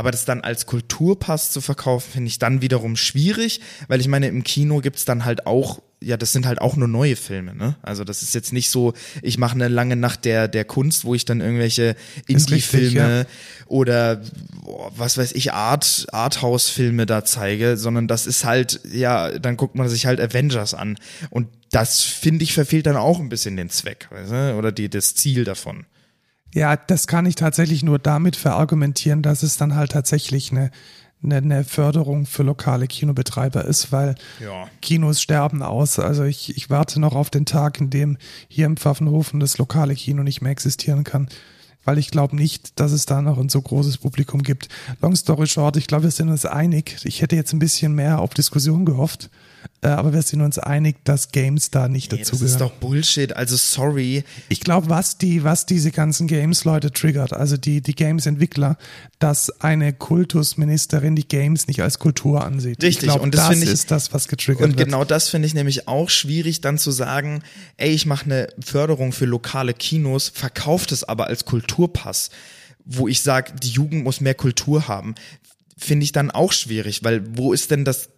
aber das dann als Kulturpass zu verkaufen, finde ich dann wiederum schwierig, weil ich meine, im Kino gibt's dann halt auch, ja, das sind halt auch nur neue Filme, ne? Also das ist jetzt nicht so, ich mache eine lange Nacht der, der Kunst, wo ich dann irgendwelche Indie-Filme ja. oder boah, was weiß ich, Art, Arthouse-Filme da zeige, sondern das ist halt, ja, dann guckt man sich halt Avengers an. Und das, finde ich, verfehlt dann auch ein bisschen den Zweck, weißt du? oder die, das Ziel davon. Ja, das kann ich tatsächlich nur damit verargumentieren, dass es dann halt tatsächlich eine, eine, eine Förderung für lokale Kinobetreiber ist, weil ja. Kinos sterben aus. Also ich, ich warte noch auf den Tag, in dem hier im Pfaffenhofen das lokale Kino nicht mehr existieren kann weil ich glaube nicht, dass es da noch ein so großes Publikum gibt. Long story short, ich glaube, wir sind uns einig. Ich hätte jetzt ein bisschen mehr auf Diskussion gehofft. Äh, aber wir sind uns einig, dass Games da nicht nee, dazugehören. Das ist doch Bullshit, also sorry. Ich glaube, was die, was diese ganzen Games-Leute triggert, also die, die Games-Entwickler, dass eine Kultusministerin die Games nicht als Kultur ansieht. Richtig, glaub, und das, das ich, ist das, was getriggert und wird. Und genau das finde ich nämlich auch schwierig, dann zu sagen, ey, ich mache eine Förderung für lokale Kinos, verkauft es aber als Kulturpass, wo ich sage, die Jugend muss mehr Kultur haben finde ich dann auch schwierig, weil wo ist denn das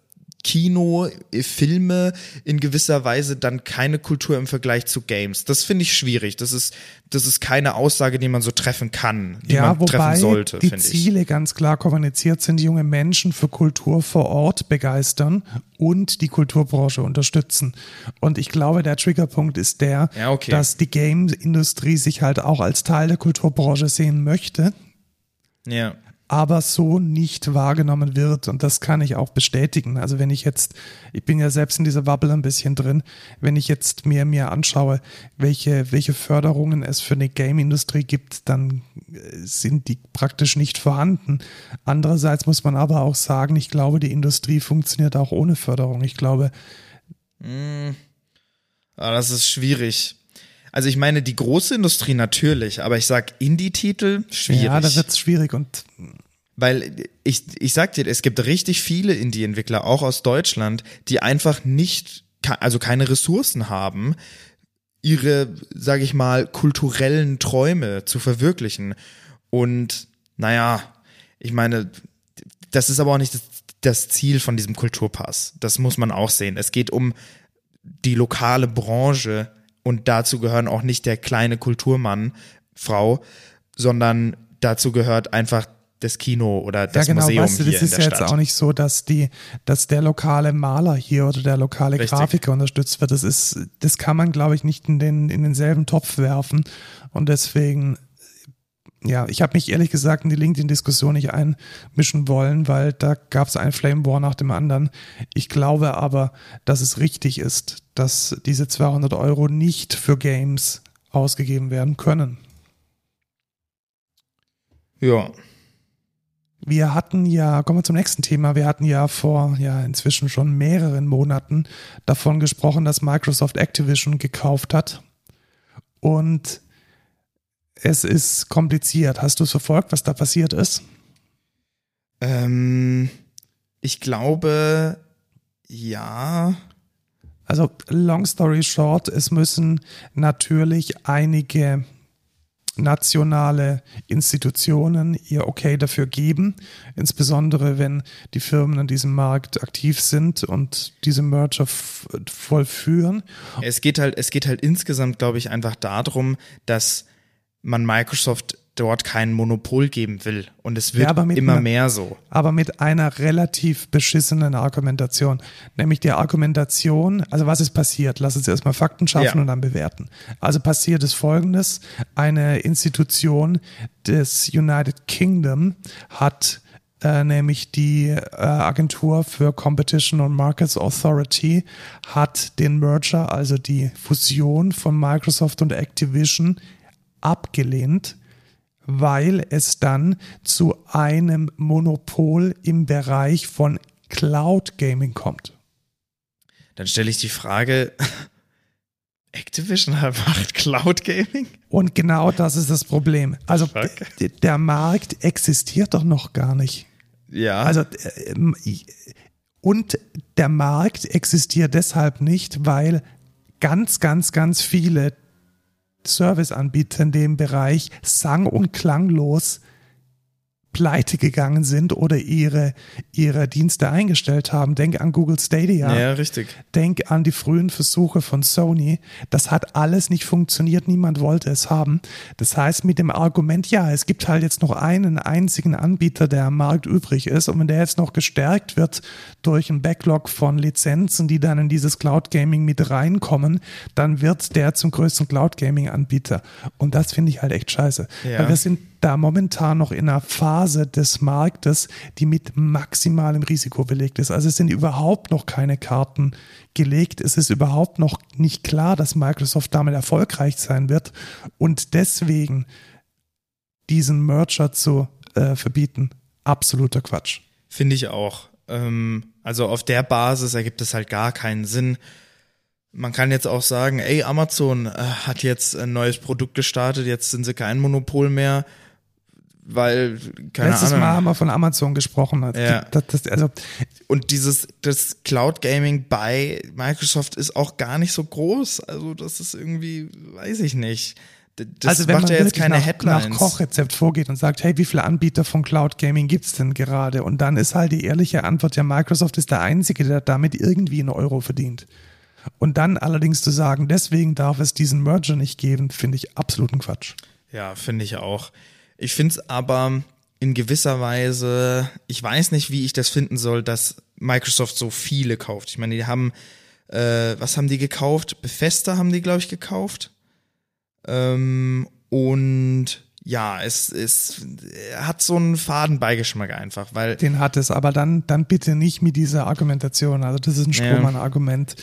Kino, äh, Filme in gewisser Weise dann keine Kultur im Vergleich zu Games. Das finde ich schwierig. Das ist, das ist keine Aussage, die man so treffen kann, die ja, man wobei treffen sollte. Die Ziele ich. ganz klar kommuniziert sind, junge Menschen für Kultur vor Ort begeistern und die Kulturbranche unterstützen. Und ich glaube, der Triggerpunkt ist der, ja, okay. dass die Game-Industrie sich halt auch als Teil der Kulturbranche sehen möchte. Ja aber so nicht wahrgenommen wird. Und das kann ich auch bestätigen. Also wenn ich jetzt, ich bin ja selbst in dieser Bubble ein bisschen drin, wenn ich jetzt mir, mir anschaue, welche, welche Förderungen es für eine Game-Industrie gibt, dann äh, sind die praktisch nicht vorhanden. Andererseits muss man aber auch sagen, ich glaube, die Industrie funktioniert auch ohne Förderung. Ich glaube. Mm. Ah, das ist schwierig. Also ich meine, die große Industrie natürlich, aber ich sag Indie-Titel, schwierig. Ja, da wird's schwierig und weil ich, ich sag dir, es gibt richtig viele Indie-Entwickler, auch aus Deutschland, die einfach nicht, also keine Ressourcen haben, ihre, sag ich mal, kulturellen Träume zu verwirklichen. Und naja, ich meine, das ist aber auch nicht das, das Ziel von diesem Kulturpass. Das muss man auch sehen. Es geht um die lokale Branche und dazu gehören auch nicht der kleine Kulturmann, Frau, sondern dazu gehört einfach das Kino oder das ja, genau, Museum weißt du, hier Das ist ja jetzt auch nicht so, dass die, dass der lokale Maler hier oder der lokale Richtig. Grafiker unterstützt wird. Das ist, das kann man, glaube ich, nicht in den in denselben Topf werfen. Und deswegen, ja, ich habe mich ehrlich gesagt in die LinkedIn-Diskussion nicht einmischen wollen, weil da gab es ein Flame War nach dem anderen. Ich glaube aber, dass es richtig ist, dass diese 200 Euro nicht für Games ausgegeben werden können. Ja, wir hatten ja, kommen wir zum nächsten Thema, wir hatten ja vor ja inzwischen schon mehreren Monaten davon gesprochen, dass Microsoft Activision gekauft hat. Und es ist kompliziert. Hast du es verfolgt, was da passiert ist? Ähm, ich glaube, ja. Also, long story short, es müssen natürlich einige nationale Institutionen ihr Okay dafür geben, insbesondere wenn die Firmen an diesem Markt aktiv sind und diese Merger vollführen. Es geht halt, es geht halt insgesamt, glaube ich, einfach darum, dass man Microsoft dort kein Monopol geben will. Und es wird ja, immer einer, mehr so. Aber mit einer relativ beschissenen Argumentation. Nämlich die Argumentation, also was ist passiert? Lass uns erstmal Fakten schaffen ja. und dann bewerten. Also passiert ist folgendes. Eine Institution des United Kingdom hat äh, nämlich die äh, Agentur für Competition and Markets Authority hat den Merger, also die Fusion von Microsoft und Activision abgelehnt weil es dann zu einem Monopol im Bereich von Cloud Gaming kommt. Dann stelle ich die Frage, (laughs) Activision (laughs) macht Cloud Gaming? Und genau das ist das Problem. Also der Markt existiert doch noch gar nicht. Ja. Also äh, Und der Markt existiert deshalb nicht, weil ganz, ganz, ganz viele Serviceanbieter in dem Bereich sang- und klanglos pleite gegangen sind oder ihre, ihre Dienste eingestellt haben. Denk an Google Stadia. Ja, richtig. Denk an die frühen Versuche von Sony. Das hat alles nicht funktioniert. Niemand wollte es haben. Das heißt, mit dem Argument, ja, es gibt halt jetzt noch einen einzigen Anbieter, der am Markt übrig ist. Und wenn der jetzt noch gestärkt wird durch ein Backlog von Lizenzen, die dann in dieses Cloud Gaming mit reinkommen, dann wird der zum größten Cloud Gaming Anbieter. Und das finde ich halt echt scheiße. Ja. Weil wir sind da momentan noch in einer Phase des Marktes, die mit maximalem Risiko belegt ist. Also es sind überhaupt noch keine Karten gelegt. Es ist überhaupt noch nicht klar, dass Microsoft damit erfolgreich sein wird. Und deswegen diesen Merger zu äh, verbieten, absoluter Quatsch. Finde ich auch. Ähm, also auf der Basis ergibt es halt gar keinen Sinn. Man kann jetzt auch sagen, ey, Amazon äh, hat jetzt ein neues Produkt gestartet, jetzt sind sie kein Monopol mehr weil keine Letztes Ahnung. Mal haben wir von Amazon gesprochen. Ja. Das, das, also Und dieses das Cloud Gaming bei Microsoft ist auch gar nicht so groß. Also das ist irgendwie, weiß ich nicht. Das also wenn macht man ja jetzt keine nach, Headlines. nach Kochrezept vorgeht und sagt, hey, wie viele Anbieter von Cloud Gaming gibt's denn gerade? Und dann ist halt die ehrliche Antwort, ja, Microsoft ist der Einzige, der damit irgendwie einen Euro verdient. Und dann allerdings zu sagen, deswegen darf es diesen Merger nicht geben, finde ich absoluten Quatsch. Ja, finde ich auch. Ich finde es aber in gewisser Weise, ich weiß nicht, wie ich das finden soll, dass Microsoft so viele kauft. Ich meine, die haben, äh, was haben die gekauft? Bethesda haben die, glaube ich, gekauft. Ähm, und ja, es, es hat so einen Fadenbeigeschmack einfach, weil Den hat es, aber dann, dann bitte nicht mit dieser Argumentation. Also das ist ein Ja. Strohmann-Argument.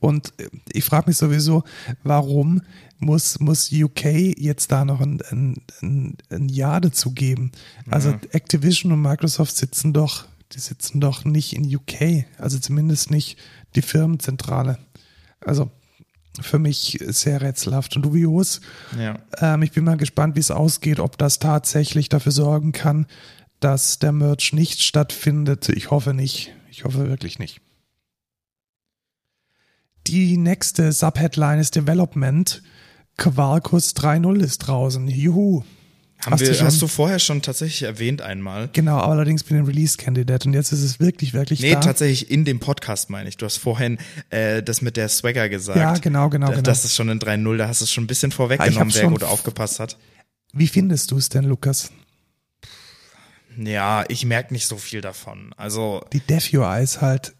Und ich frage mich sowieso, warum muss, muss UK jetzt da noch ein, ein, ein, ein Ja dazu geben? Also Activision und Microsoft sitzen doch, die sitzen doch nicht in UK. Also zumindest nicht die Firmenzentrale. Also für mich sehr rätselhaft und dubios. ja. Ähm, ich bin mal gespannt, wie es ausgeht, ob das tatsächlich dafür sorgen kann, dass der Merch nicht stattfindet. Ich hoffe nicht. Ich hoffe wirklich nicht. Die nächste Subheadline ist Development. Quarkus 3.0 ist draußen. Juhu. Haben Hast du wir, schon- hast du vorher schon tatsächlich erwähnt einmal? Genau, allerdings bin ich ein Release-Candidate und jetzt ist es wirklich, wirklich Nee, da. tatsächlich in dem Podcast meine ich. Du hast vorhin äh, das mit der Swagger gesagt. Ja, genau, genau, Da- genau. Das ist schon in 3.0, da hast du es schon ein bisschen Ah, vorweggenommen, wer gut aufgepasst hat. Wie findest du es denn, Lukas? Ja, ich merke nicht so viel davon. Also, Die Dev UI ist halt,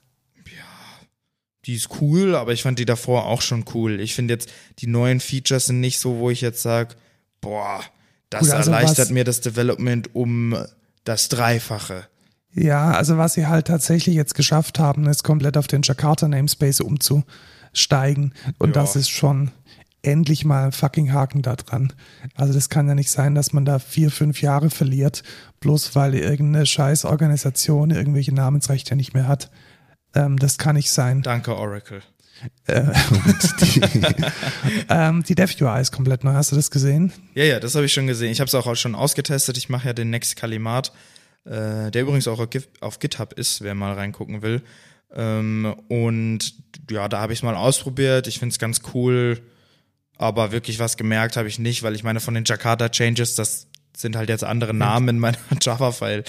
die ist cool, aber ich fand die davor auch schon cool. Ich finde jetzt, die neuen Features sind nicht so, wo ich jetzt sage, boah, das also erleichtert was- mir das Development um das Dreifache. Ja, also was sie halt tatsächlich jetzt geschafft haben, ist komplett auf den Jakarta Namespace umzusteigen. Und Ja. das ist schon endlich mal ein fucking Haken da dran. Also das kann ja nicht sein, dass man da vier, fünf Jahre verliert, bloß weil irgendeine scheiß Organisation irgendwelche Namensrechte nicht mehr hat. Ähm, das kann nicht sein. Danke, Oracle. Äh, (laughs) die, (laughs) ähm, die Dev UI ist komplett neu. Hast du das gesehen? Ja, ja, das habe ich schon gesehen. Ich habe es auch schon ausgetestet. Ich mache ja den Next Kalimat, äh, der übrigens auch auf Git- auf GitHub ist, wer mal reingucken will. Ähm, und ja, da habe ich es mal ausprobiert. Ich finde es ganz cool, aber wirklich was gemerkt habe ich nicht, weil ich meine, von den Jakarta Changes, das sind halt jetzt andere Namen in meiner (laughs) Java-File.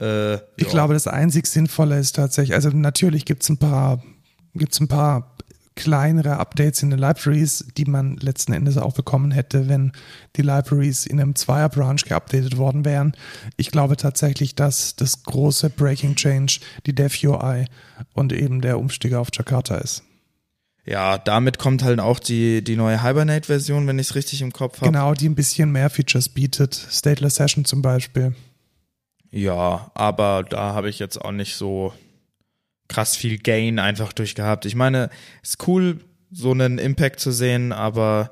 Äh, Ich glaube, das einzig Sinnvolle ist tatsächlich, also natürlich gibt es ein paar, gibt's ein paar kleinere Updates in den Libraries, die man letzten Endes auch bekommen hätte, wenn die Libraries in einem Zweier-Branch geupdatet worden wären. Ich glaube tatsächlich, dass das große Breaking Change die Dev UI und eben der Umstieg auf Jakarta ist. Ja, damit kommt halt auch die, die neue Hibernate-Version, wenn ich es richtig im Kopf habe. Genau, die ein bisschen mehr Features bietet. Stateless Session zum Beispiel. Ja, aber da habe ich jetzt auch nicht so krass viel Gain einfach durch gehabt. Ich meine, ist cool, so einen Impact zu sehen, aber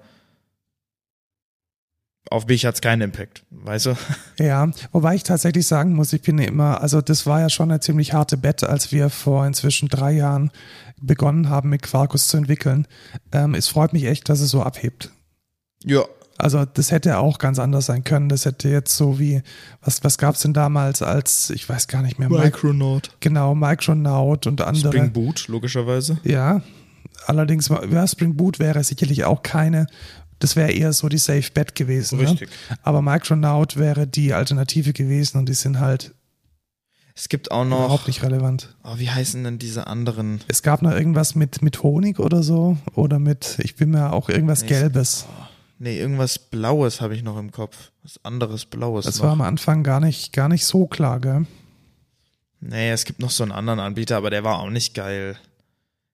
auf mich hat's keinen Impact, weißt du? (laughs) Ja, wobei ich tatsächlich sagen muss, ich bin immer, also das war ja schon eine ziemlich harte Bett, als wir vor inzwischen drei Jahren begonnen haben, mit Quarkus zu entwickeln. Ähm, es freut mich echt, dass es so abhebt. Ja, Also das hätte auch ganz anders sein können. Das hätte jetzt so wie, was, was gab es denn damals als, ich weiß gar nicht mehr. Micronaut. Genau, Micronaut und andere. Spring Boot, logischerweise. Ja, allerdings, ja, Spring Boot wäre sicherlich auch keine, das wäre eher so die Safe Bet gewesen. Richtig. Ne? Aber Micronaut wäre die Alternative gewesen und die sind halt Es gibt auch noch, überhaupt nicht relevant. oh, wie heißen denn diese anderen? Es gab noch irgendwas mit, mit Honig oder so oder mit, ich bin mir auch irgendwas Gelbes. Nee, irgendwas Blaues habe ich noch im Kopf. Was anderes Blaues. Das noch. war am Anfang gar nicht, gar nicht so klar, gell? Nee, es gibt noch so einen anderen Anbieter, aber der war auch nicht geil.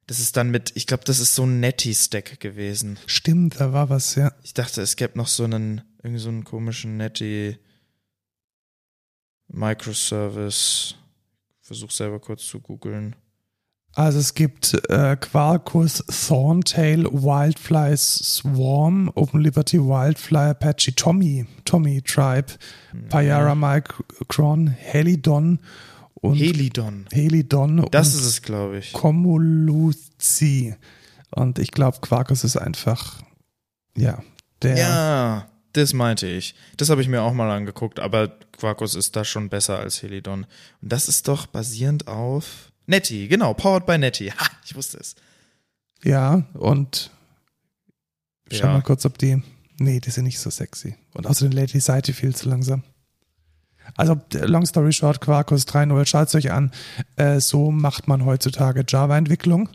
Das ist dann mit, ich glaube, das ist so ein Netty-Stack gewesen. Stimmt, da war was, ja. Ich dachte, es gäbe noch so einen, irgendwie so einen komischen Netty Microservice. Versuch selber kurz zu googeln. Also es gibt äh, Quarkus, Thorntail, Wildfly Swarm, Open Liberty Wildfly, Apache, Tommy, Tommy Tribe, Payara Micron, Helidon und Helidon. Helidon Das ist es, glaube ich. Comuluzi. Und ich glaube, Quarkus ist einfach, ja, der. Ja, das meinte ich. Das habe ich mir auch mal angeguckt, aber Quarkus ist da schon besser als Helidon. Und das ist doch basierend auf Netty, genau, powered by Netty. Ha, ich wusste es. Ja, und schau Ja. mal kurz, ob die. Nee, die sind nicht so sexy. Und außerdem lädt die Seite viel zu langsam. Also, long story short, Quarkus 3.0, schaut euch an. Äh, so macht man heutzutage Java-Entwicklung.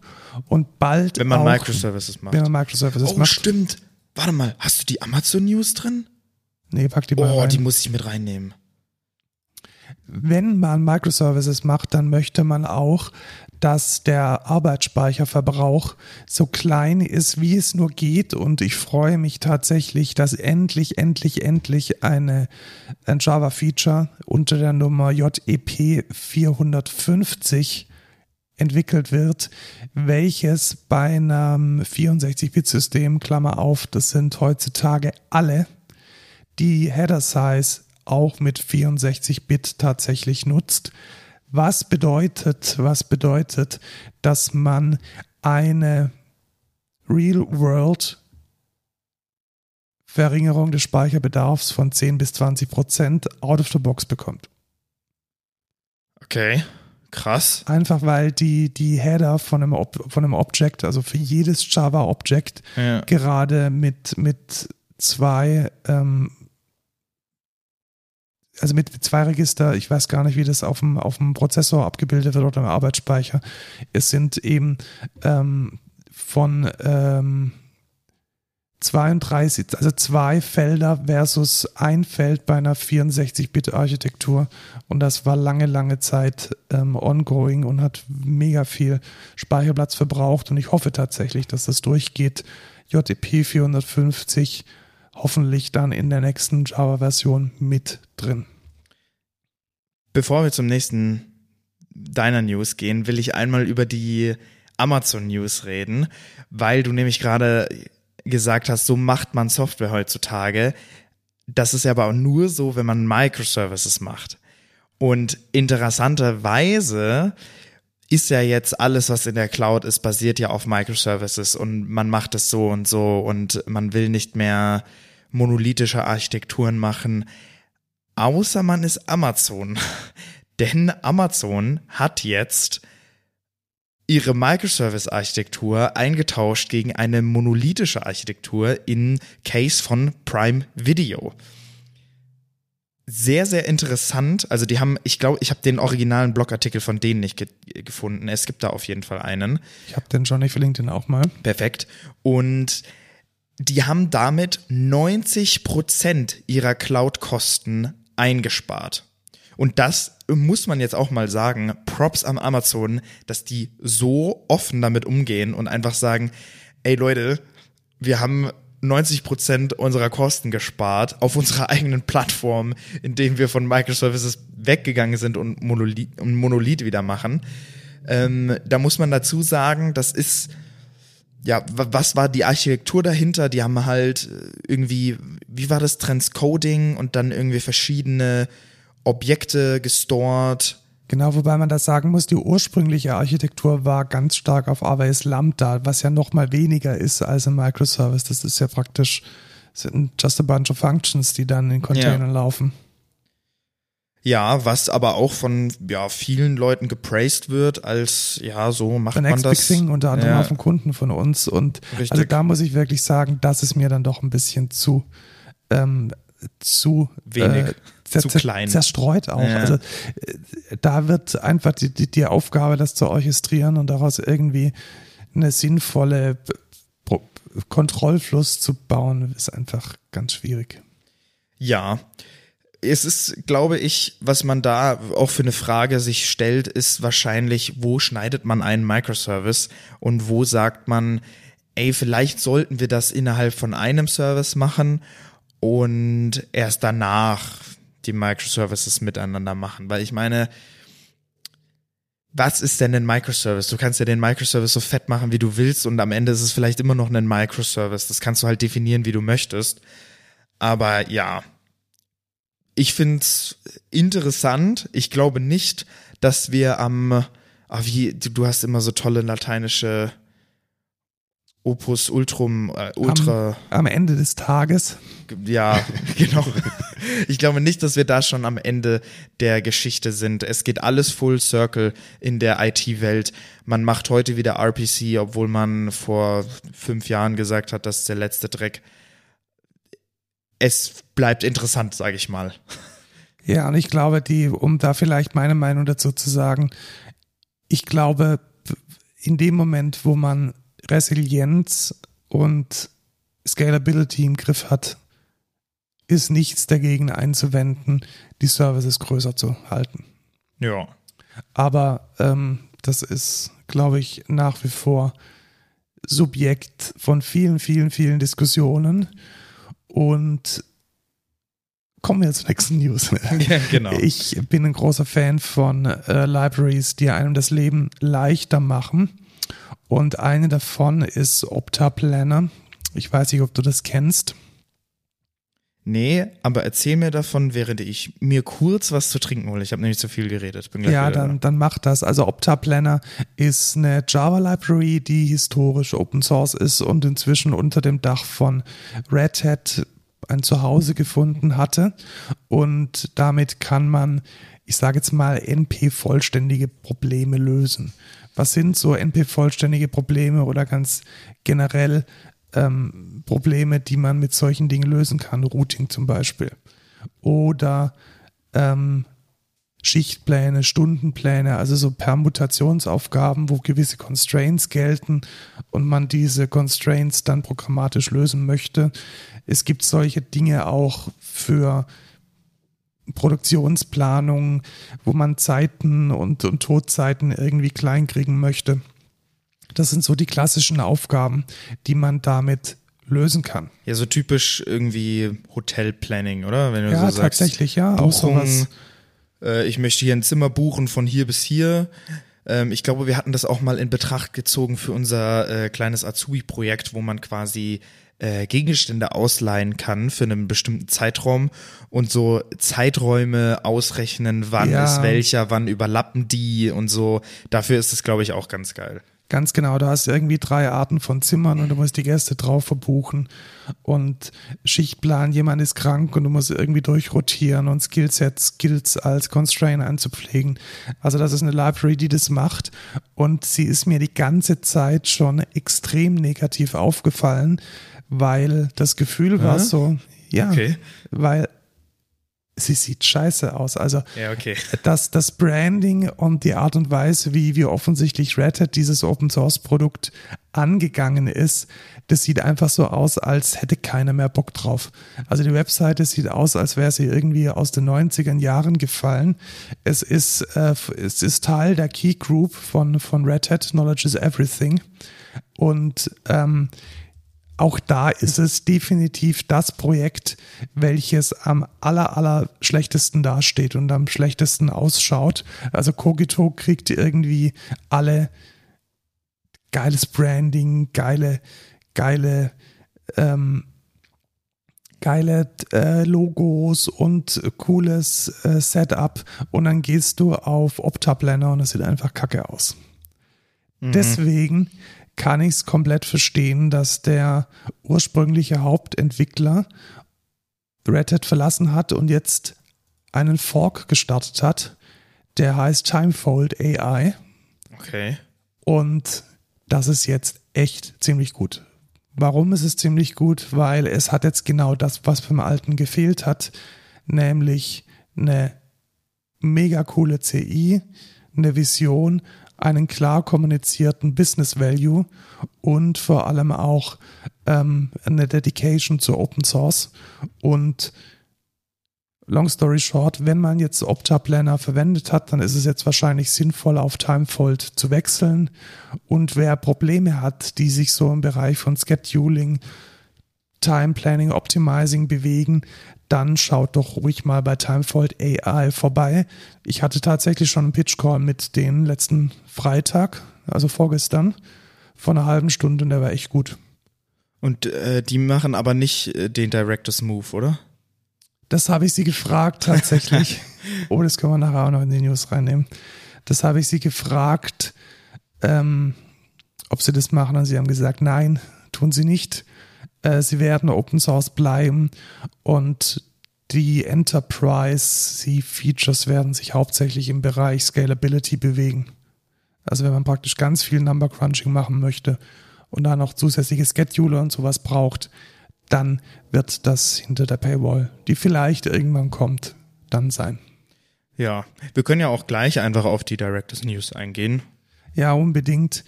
Und bald. Wenn man auch, Microservices macht. Wenn man Microservices oh, macht. stimmt. Warte mal, hast du die Amazon News drin? Nee, pack die mal Oh, rein. die muss ich mit reinnehmen. Wenn man Microservices macht, dann möchte man auch, dass der Arbeitsspeicherverbrauch so klein ist, wie es nur geht. Und ich freue mich tatsächlich, dass endlich, endlich, endlich eine, ein Java-Feature unter der Nummer JEP 450 entwickelt wird, welches bei einem 64-Bit-System, Klammer auf, das sind heutzutage alle, die Header Size auch mit 64-Bit tatsächlich nutzt. Was bedeutet, was bedeutet, dass man eine Real-World Verringerung des Speicherbedarfs von 10 bis 20 Prozent out of the box bekommt. Okay, krass. Einfach weil die, die Header von einem, Ob von einem Object, also für jedes Java-Object, Ja. gerade mit, mit zwei, ähm, also mit zwei Register, ich weiß gar nicht, wie das auf dem, auf dem Prozessor abgebildet wird oder im Arbeitsspeicher. Es sind eben ähm, von ähm, 32, also zwei Felder versus ein Feld bei einer 64-Bit-Architektur. Und das war lange, lange Zeit ähm, ongoing und hat mega viel Speicherplatz verbraucht. Und ich hoffe tatsächlich, dass das durchgeht. JTP 450 hoffentlich dann in der nächsten Java-Version mit drin. Bevor wir zum nächsten deiner News gehen, will ich einmal über die Amazon News reden, weil du nämlich gerade gesagt hast, so macht man Software heutzutage. Das ist ja aber auch nur so, wenn man Microservices macht. Und interessanterweise ist ja jetzt alles, was in der Cloud ist, basiert ja auf Microservices und man macht es so und so und man will nicht mehr monolithische Architekturen machen, außer man ist Amazon. (laughs) Denn Amazon hat jetzt ihre Microservice-Architektur eingetauscht gegen eine monolithische Architektur in Case von Prime Video. Sehr, sehr interessant. Also die haben, ich glaube, ich habe den originalen Blogartikel von denen nicht ge gefunden. Es gibt da auf jeden Fall einen. Ich habe den schon, ich verlinke den auch mal. Perfekt. Und die haben damit 90 Prozent ihrer Cloud-Kosten eingespart. Und das muss man jetzt auch mal sagen, Props am Amazon, dass die so offen damit umgehen und einfach sagen, ey Leute, wir haben 90 Prozent unserer Kosten gespart auf unserer (laughs) eigenen Plattform, indem wir von Microservices weggegangen sind und Monolith, Monolith wieder machen. Ähm, da muss man dazu sagen, das ist, ja, wa- was war die Architektur dahinter? Die haben halt äh, irgendwie, wie war das, Transcoding und dann irgendwie verschiedene Objekte gestored. Genau, wobei man das sagen muss, die ursprüngliche Architektur war ganz stark auf AWS Lambda, was ja noch mal weniger ist als ein Microservice. Das ist ja praktisch sind just a bunch of functions, die dann in Containern Ja. laufen. Ja, was aber auch von ja, vielen Leuten gepraised wird, als ja, so macht The man das. Thing, unter anderem Ja. auch von Kunden von uns. Und Richtig. also da muss ich wirklich sagen, das ist mir dann doch ein bisschen zu, ähm, zu Wenig, zer- zu zer- klein. zerstreut auch. Ja. Also äh, da wird einfach die, die, die Aufgabe, das zu orchestrieren und daraus irgendwie eine sinnvolle Kontrollfluss zu bauen, ist einfach ganz schwierig. Ja. Es ist, glaube ich, was man da auch für eine Frage sich stellt, ist wahrscheinlich, wo schneidet man einen Microservice und wo sagt man, ey, vielleicht sollten wir das innerhalb von einem Service machen und erst danach die Microservices miteinander machen. Weil ich meine, was ist denn ein Microservice? Du kannst ja den Microservice so fett machen, wie du willst und am Ende ist es vielleicht immer noch ein Microservice. Das kannst du halt definieren, wie du möchtest. Aber ja, ich find's interessant. Ich glaube nicht, dass wir am, ah, wie, du hast immer so tolle lateinische Opus Ultrum, äh, Ultra, Am Ende des Tages ja, (laughs) genau. Ich glaube nicht, dass wir da schon am Ende der Geschichte sind. Es geht alles full circle in der IT-Welt. Man macht heute wieder RPC, obwohl man vor fünf Jahren gesagt hat, das ist der letzte Dreck. Es bleibt interessant, sage ich mal. Ja, und ich glaube, die, um da vielleicht meine Meinung dazu zu sagen, ich glaube, in dem Moment, wo man Resilienz und Scalability im Griff hat, ist nichts dagegen einzuwenden, die Services größer zu halten. Ja. Aber ähm, das ist, glaube ich, nach wie vor Subjekt von vielen, vielen, vielen Diskussionen. Und kommen wir zur nächsten News. (laughs) Ja, genau. Ich bin ein großer Fan von äh, Libraries, die einem das Leben leichter machen. Und eine davon ist Opta Planner. Ich weiß nicht, ob du das kennst. Nee, aber erzähl mir davon, während ich mir kurz was zu trinken hole. Ich habe nämlich zu viel geredet. Ja, dann, dann mach das. Also Opta Planner ist eine Java Library, die historisch Open Source ist und inzwischen unter dem Dach von Red Hat ein Zuhause gefunden hatte. Und damit kann man, ich sage jetzt mal, NP-vollständige Probleme lösen. Was sind so NP-vollständige Probleme oder ganz generell ähm, Probleme, die man mit solchen Dingen lösen kann? Routing zum Beispiel. Oder ähm, Schichtpläne, Stundenpläne, also so Permutationsaufgaben, wo gewisse Constraints gelten und man diese Constraints dann programmatisch lösen möchte. Es gibt solche Dinge auch für Produktionsplanung, wo man Zeiten und, und Todzeiten irgendwie klein kriegen möchte. Das sind so die klassischen Aufgaben, die man damit lösen kann. Ja, so typisch irgendwie Hotelplanning, oder? Wenn du Ja, so sagst, tatsächlich, ja. Auch sowas. Buchung, äh, ich möchte hier ein Zimmer buchen von hier bis hier. Ähm, ich glaube, wir hatten das auch mal in Betracht gezogen für unser äh, kleines Azubi-Projekt, wo man quasi äh, Gegenstände ausleihen kann für einen bestimmten Zeitraum und so Zeiträume ausrechnen, wann Ja. ist welcher, wann überlappen die und so. Dafür ist es, glaube ich, auch ganz geil. Ganz genau, du hast irgendwie drei Arten von Zimmern und du musst die Gäste drauf verbuchen und Schichtplan, jemand ist krank und du musst irgendwie durchrotieren und Skillset, Skills als Constraint einzupflegen. Also das ist eine Library, die das macht und sie ist mir die ganze Zeit schon extrem negativ aufgefallen, weil das Gefühl war Hä? so, ja, Okay. weil sie sieht scheiße aus. Also Ja, okay. dass das Branding und die Art und Weise, wie wir offensichtlich Red Hat dieses Open Source Produkt angegangen ist, das sieht einfach so aus, als hätte keiner mehr Bock drauf. Also die Webseite sieht aus, als wäre sie irgendwie aus den 90er Jahren gefallen. Es ist, äh, es ist Teil der Key Group von, von Red Hat, Knowledge is Everything. Und ähm, auch da ist es definitiv das Projekt, welches am aller, aller schlechtesten dasteht und am schlechtesten ausschaut. Also Kogito kriegt irgendwie alle geiles Branding, geile, geile, ähm, geile äh, Logos und cooles äh, Setup und dann gehst du auf Opta Planner und es sieht einfach kacke aus. Deswegen kann ich es komplett verstehen, dass der ursprüngliche Hauptentwickler Red Hat verlassen hat und jetzt einen Fork gestartet hat, der heißt Timefold AI. Okay. Und das ist jetzt echt ziemlich gut. Warum ist es ziemlich gut? Weil es hat jetzt genau das, was beim alten gefehlt hat, nämlich eine mega coole CI, eine Vision, einen klar kommunizierten Business Value und vor allem auch ähm, eine Dedication zu Open Source und Long story short, wenn man jetzt Opta Planner verwendet hat, dann ist es jetzt wahrscheinlich sinnvoll, auf Timefold zu wechseln. Und wer Probleme hat, die sich so im Bereich von Scheduling, Time Planning, Optimizing bewegen, dann schaut doch ruhig mal bei Timefold AI vorbei. Ich hatte tatsächlich schon einen Pitch Call mit denen letzten Freitag, also vorgestern, vor einer halben Stunde und der war echt gut. Und äh, die machen aber nicht äh, den Director's Move, oder? Das habe ich sie gefragt tatsächlich. (laughs) oh, das können wir nachher auch noch in die News reinnehmen. Das habe ich sie gefragt, ähm, ob sie das machen. Und sie haben gesagt, nein, tun sie nicht. Äh, sie werden Open Source bleiben und die Enterprise-Features werden sich hauptsächlich im Bereich Scalability bewegen. Also wenn man praktisch ganz viel Number Crunching machen möchte und dann noch zusätzliche Scheduler und sowas braucht, dann wird das hinter der Paywall, die vielleicht irgendwann kommt, dann sein. Ja, wir können ja auch gleich einfach auf die Directors News eingehen. Ja, unbedingt.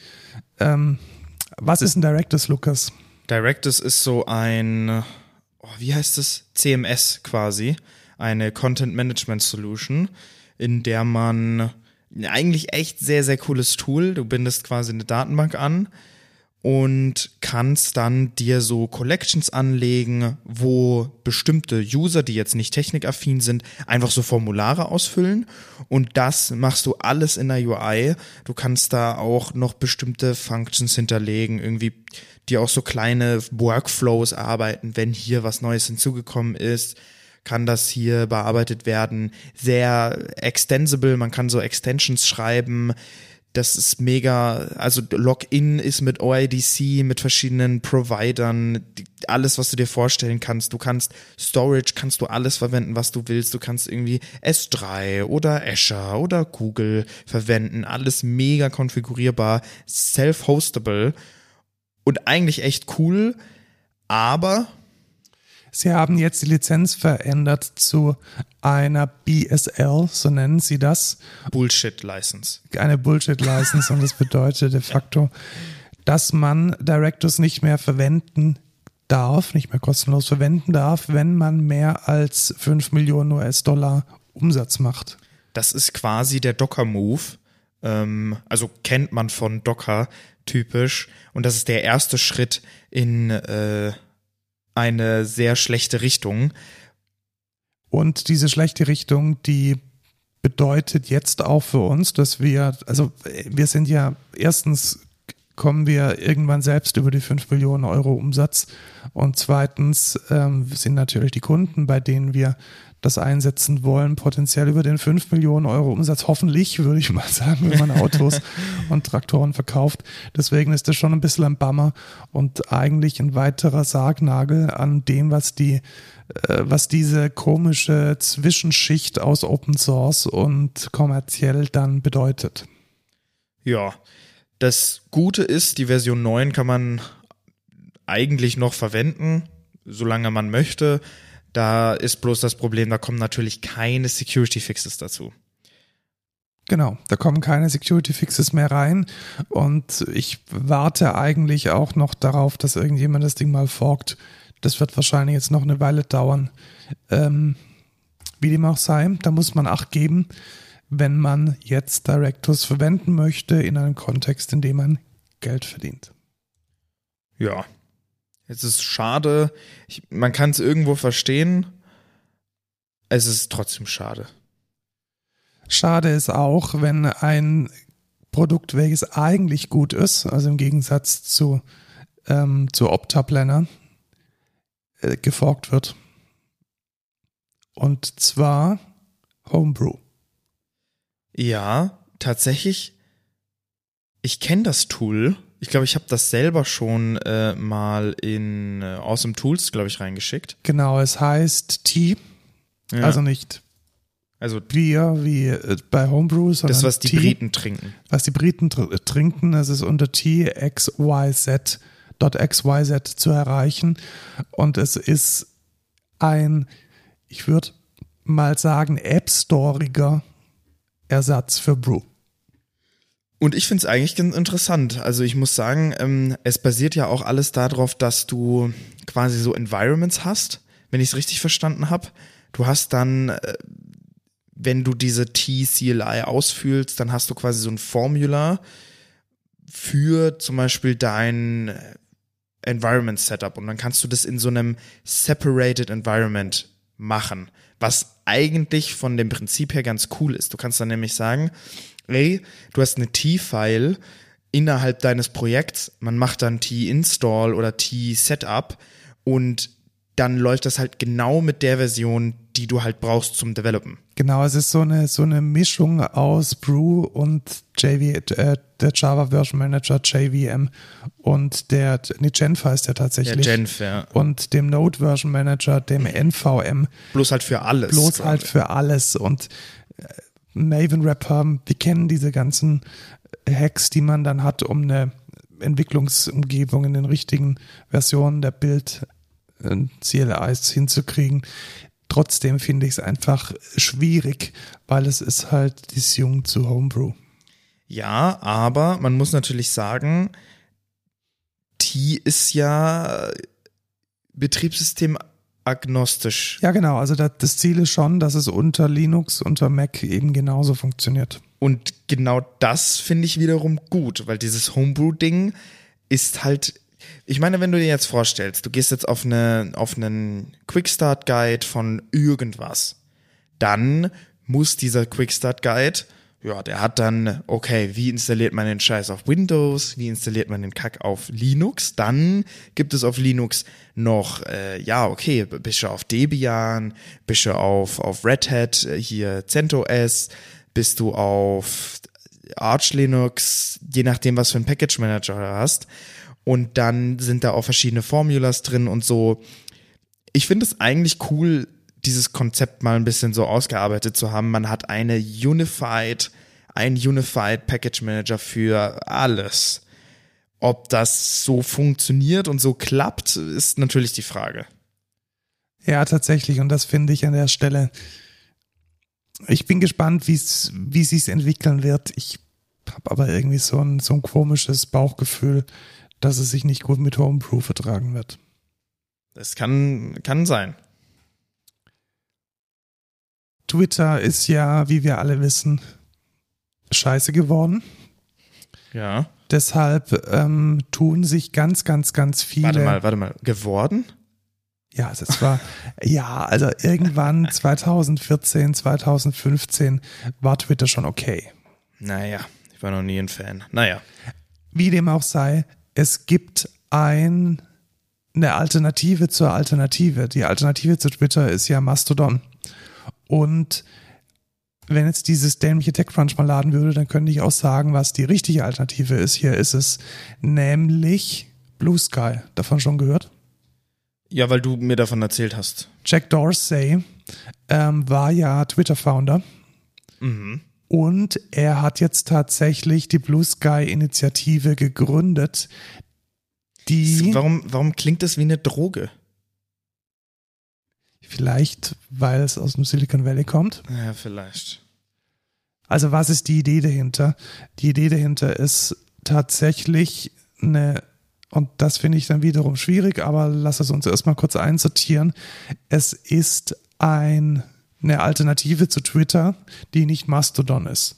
Ähm, was ist ein Directors, Lukas? Directors ist so ein, oh, wie heißt es? CMS quasi. Eine Content Management Solution, in der man eigentlich echt sehr, sehr cooles Tool. Du bindest quasi eine Datenbank an und kannst dann dir so Collections anlegen, wo bestimmte User, die jetzt nicht technikaffin sind, einfach so Formulare ausfüllen und das machst du alles in der UI. Du kannst da auch noch bestimmte Functions hinterlegen, irgendwie die auch so kleine Workflows arbeiten, wenn hier was Neues hinzugekommen ist kann das hier bearbeitet werden. Sehr extensible, man kann so Extensions schreiben, das ist mega, also Login ist mit OIDC, mit verschiedenen Providern, alles, was du dir vorstellen kannst. Du kannst Storage, kannst du alles verwenden, was du willst. Du kannst irgendwie S3 oder Azure oder Google verwenden. Alles mega konfigurierbar, self-hostable und eigentlich echt cool. Aber Sie haben jetzt die Lizenz verändert zu einer BSL, so nennen Sie das. Bullshit License. Eine Bullshit License und das bedeutet de facto, dass man Directors nicht mehr verwenden darf, nicht mehr kostenlos verwenden darf, wenn man mehr als 5 Millionen US-Dollar Umsatz macht. Das ist quasi der Docker-Move. Ähm, also kennt man von Docker typisch. Und das ist der erste Schritt in äh, eine sehr schlechte Richtung. Und diese schlechte Richtung, die bedeutet jetzt auch für uns, dass wir, also wir sind ja erstens kommen wir irgendwann selbst über die 5 Millionen Euro Umsatz. Und zweitens ähm, sind natürlich die Kunden, bei denen wir das einsetzen wollen, potenziell über den 5 Millionen Euro Umsatz, hoffentlich, würde ich mal sagen, wenn man Autos (laughs) und Traktoren verkauft. Deswegen ist das schon ein bisschen ein Bummer und eigentlich ein weiterer Sargnagel an dem, was die, äh, was diese komische Zwischenschicht aus Open Source und kommerziell dann bedeutet. Ja, das Gute ist, die Version 9 kann man eigentlich noch verwenden, solange man möchte. Da ist bloß das Problem, da kommen natürlich keine Security Fixes dazu. Genau, da kommen keine Security Fixes mehr rein und ich warte eigentlich auch noch darauf, dass irgendjemand das Ding mal forkt. Das wird wahrscheinlich jetzt noch eine Weile dauern. Ähm, wie dem auch sei, da muss man Acht geben, wenn man jetzt Directors verwenden möchte in einem Kontext, in dem man Geld verdient. Ja, es ist schade. Ich, man kann es irgendwo verstehen. Es ist trotzdem schade. Schade ist auch, wenn ein Produkt, welches eigentlich gut ist, also im Gegensatz zu, ähm, zu Opta Planner, äh, geforkt wird. Und zwar Homebrew. Ja, tatsächlich. Ich kenne das Tool Ich glaube, ich habe das selber schon äh, mal in äh, Awesome Tools, glaube ich, reingeschickt. Genau, es heißt Tea, Ja. also nicht also Bier wie äh, bei Homebrew, sondern das, was die Tea, Briten trinken. was die Briten tr trinken, das ist unter TXYZ, .xyz zu erreichen und es ist ein, ich würde mal sagen, App-Storiger Ersatz für Brew. Und ich finde es eigentlich ganz interessant. Also ich muss sagen, ähm, es basiert ja auch alles darauf, dass du quasi so Environments hast, wenn ich es richtig verstanden habe. Du hast dann, äh, wenn du diese T-CLI ausfühlst, dann hast du quasi so ein Formula für zum Beispiel dein äh, Environment Setup und dann kannst du das in so einem Separated Environment machen, was eigentlich von dem Prinzip her ganz cool ist. Du kannst dann nämlich sagen, ey, du hast eine T-File innerhalb deines Projekts, man macht dann T-Install oder T-Setup und dann läuft das halt genau mit der Version, die du halt brauchst zum Developen. Genau, es ist so eine, so eine Mischung aus Brew und JV, äh, der Java Version Manager JVM und der, nee, Genfa ist der Der tatsächlich. Genf, ja. und dem Node Version Manager, dem NVM, Bloß halt für alles. bloß halt für alles und Maven Rapper, wir kennen diese ganzen Hacks, die man dann hat, um eine Entwicklungsumgebung in den richtigen Versionen der Bild äh, CLIs hinzukriegen. Trotzdem finde ich es einfach schwierig, weil es ist halt disjunkt zu Homebrew. Ja, aber man muss natürlich sagen, T ist ja Betriebssystem agnostisch. Ja, genau. Also das, das Ziel ist schon, dass es unter Linux, unter Mac eben genauso funktioniert. Und genau das finde ich wiederum gut, weil dieses Homebrew-Ding ist halt, ich meine, wenn du dir jetzt vorstellst, du gehst jetzt auf, eine, auf einen Quickstart-Guide von irgendwas, dann muss dieser Quickstart-Guide, ja, der hat dann, okay, wie installiert man den Scheiß auf Windows, wie installiert man den Kack auf Linux, dann gibt es auf Linux noch, äh, ja, okay, bist du auf Debian, bist du auf, auf Red Hat, äh, hier CentOS, bist du auf Arch Linux, je nachdem, was für einen Package Manager du hast. Und dann sind da auch verschiedene Formulas drin und so. Ich finde es eigentlich cool, dieses Konzept mal ein bisschen so ausgearbeitet zu haben. Man hat eine Unified, ein Unified Package Manager für alles. Ob das so funktioniert und so klappt, ist natürlich die Frage. Ja, tatsächlich. Und das finde ich an der Stelle. Ich bin gespannt, wie's, wie sich's entwickeln wird. Ich habe aber irgendwie so ein, so ein komisches Bauchgefühl, dass es sich nicht gut mit Homebrew vertragen wird. Das kann, kann sein. Twitter ist ja, wie wir alle wissen, scheiße geworden. Ja. Deshalb ähm, tun sich ganz, ganz, ganz viele. Warte mal, warte mal. Geworden? Ja, das war, (laughs) ja, also irgendwann (laughs) 2014, 2015 war Twitter schon okay. Naja, ich war noch nie ein Fan. Naja. Wie dem auch sei, es gibt ein, eine Alternative zur Alternative. Die Alternative zu Twitter ist ja Mastodon. Und wenn jetzt dieses dämliche TechCrunch mal laden würde, dann könnte ich auch sagen, was die richtige Alternative ist. Hier ist es nämlich Blue Sky. Davon schon gehört? Ja, weil du mir davon erzählt hast. Jack Dorsey ähm, war ja Twitter-Founder. Mhm. Und er hat jetzt tatsächlich die Blue Sky-Initiative gegründet, die Warum, warum klingt das wie eine Droge? Vielleicht, weil es aus dem Silicon Valley kommt. Ja, vielleicht. Also was ist die Idee dahinter? Die Idee dahinter ist tatsächlich eine, und das finde ich dann wiederum schwierig, aber lass es uns erstmal kurz einsortieren. Es ist ein, eine Alternative zu Twitter, die nicht Mastodon ist.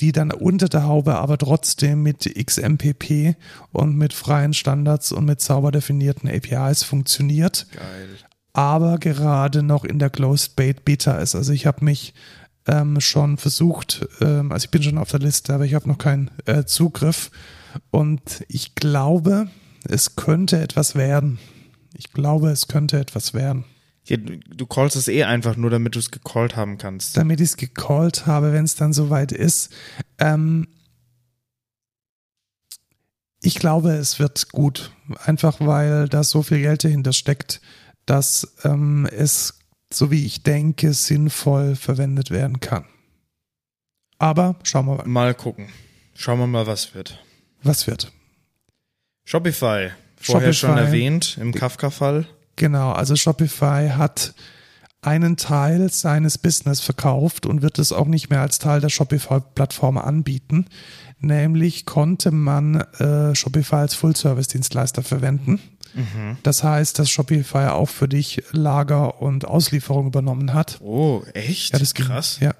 Die dann unter der Haube aber trotzdem mit XMPP und mit freien Standards und mit sauber definierten APIs funktioniert Geil. Aber gerade noch in der Closed Bait Beta ist. Also ich habe mich ähm, schon versucht, ähm, also ich bin schon auf der Liste, aber ich habe noch keinen äh, Zugriff. Und ich glaube, es könnte etwas werden. Ich glaube, es könnte etwas werden. Ja, du, du callst es eh einfach nur, damit du es gecallt haben kannst. Damit ich es gecallt habe, wenn es dann soweit ist. Ähm, Ich glaube, es wird gut. Einfach weil da so viel Geld dahinter steckt, dass ähm, es, so wie ich denke, sinnvoll verwendet werden kann. Aber schauen wir mal. Mal gucken. Schauen wir mal, was wird. Was wird? Shopify. Vorher Shopify. schon erwähnt im Kafka-Fall. Genau, also Shopify hat einen Teil seines Business verkauft und wird es auch nicht mehr als Teil der Shopify-Plattform anbieten. Nämlich konnte man äh, Shopify als Full-Service-Dienstleister verwenden. Das heißt, dass Shopify auch für dich Lager und Auslieferung übernommen hat. Oh, echt? Ja, das ging- Krass. Ja.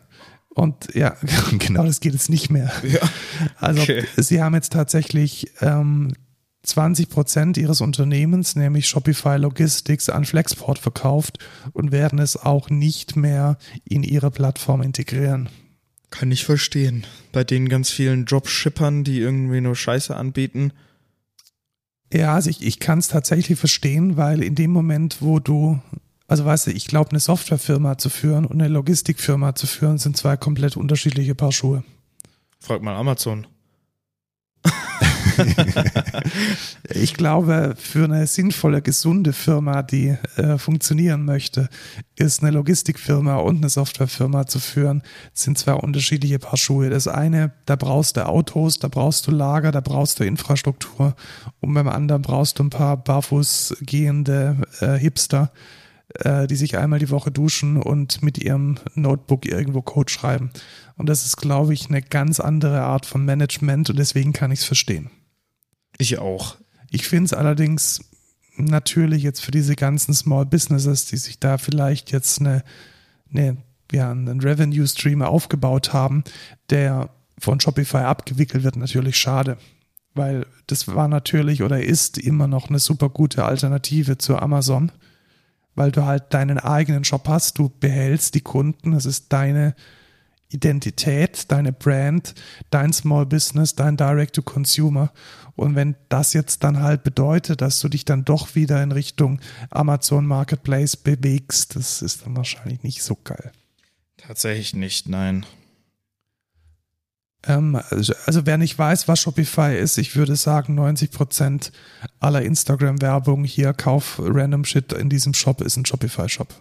Und ja, (laughs) genau, das geht jetzt nicht mehr. Ja. Also Okay. sie haben jetzt tatsächlich ähm, 20 Prozent ihres Unternehmens, nämlich Shopify Logistics, an Flexport verkauft und werden es auch nicht mehr in ihre Plattform integrieren. Kann ich verstehen. Bei den ganz vielen Dropshippern, die irgendwie nur Scheiße anbieten. Ja, also ich, ich kann es tatsächlich verstehen, weil in dem Moment, wo du, also weißt du, ich glaube, eine Softwarefirma zu führen und eine Logistikfirma zu führen, sind zwei komplett unterschiedliche Paar Schuhe. Frag mal Amazon. (laughs) Ich glaube, für eine sinnvolle, gesunde Firma, die äh, funktionieren möchte, ist eine Logistikfirma und eine Softwarefirma zu führen, sind zwei unterschiedliche Paar Schuhe. Das eine, da brauchst du Autos, da brauchst du Lager, da brauchst du Infrastruktur und beim anderen brauchst du ein paar barfuß gehende äh, Hipster, äh, die sich einmal die Woche duschen und mit ihrem Notebook irgendwo Code schreiben. Und das ist, glaube ich, eine ganz andere Art von Management und deswegen kann ich es verstehen. Ich auch. Ich finde es allerdings natürlich jetzt für diese ganzen Small Businesses, die sich da vielleicht jetzt eine, eine, ja, einen Revenue Stream aufgebaut haben, der von Shopify abgewickelt wird, natürlich schade. Weil das war natürlich oder ist immer noch eine super gute Alternative zu Amazon, weil du halt deinen eigenen Shop hast, du behältst die Kunden, es ist deine Identität, deine Brand, dein Small Business, dein Direct-to-Consumer. Und wenn das jetzt dann halt bedeutet, dass du dich dann doch wieder in Richtung Amazon Marketplace bewegst, das ist dann wahrscheinlich nicht so geil. Tatsächlich nicht, nein. Ähm, also, also wer nicht weiß, was Shopify ist, ich würde sagen, 90% aller Instagram-Werbung hier, kauf random Shit in diesem Shop, ist ein Shopify-Shop.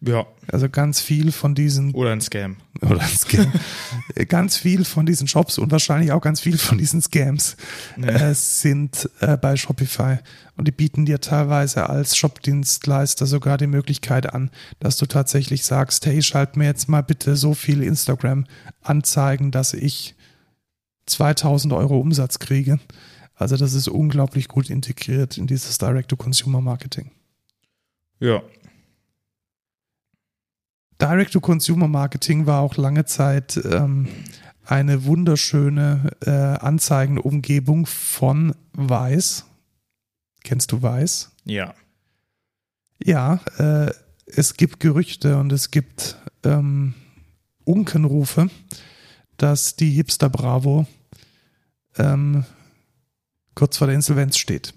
Ja. Also ganz viel von diesen Oder ein Scam. oder ein Scam. (laughs) ganz viel von diesen Shops und wahrscheinlich auch ganz viel von diesen Scams äh, sind äh, bei Shopify. Und die bieten dir teilweise als Shopdienstleister sogar die Möglichkeit an, dass du tatsächlich sagst, hey, schalt mir jetzt mal bitte so viele Instagram-Anzeigen, dass ich 2000 Euro Umsatz kriege. Also das ist unglaublich gut integriert in dieses Direct-to-Consumer-Marketing. Ja. Direct-to-Consumer-Marketing war auch lange Zeit ähm, eine wunderschöne äh, Anzeigenumgebung von Weiß. Kennst du Weiß? Ja. Ja, äh, es gibt Gerüchte und es gibt ähm, Unkenrufe, dass die Hipster Bravo ähm, kurz vor der Insolvenz steht.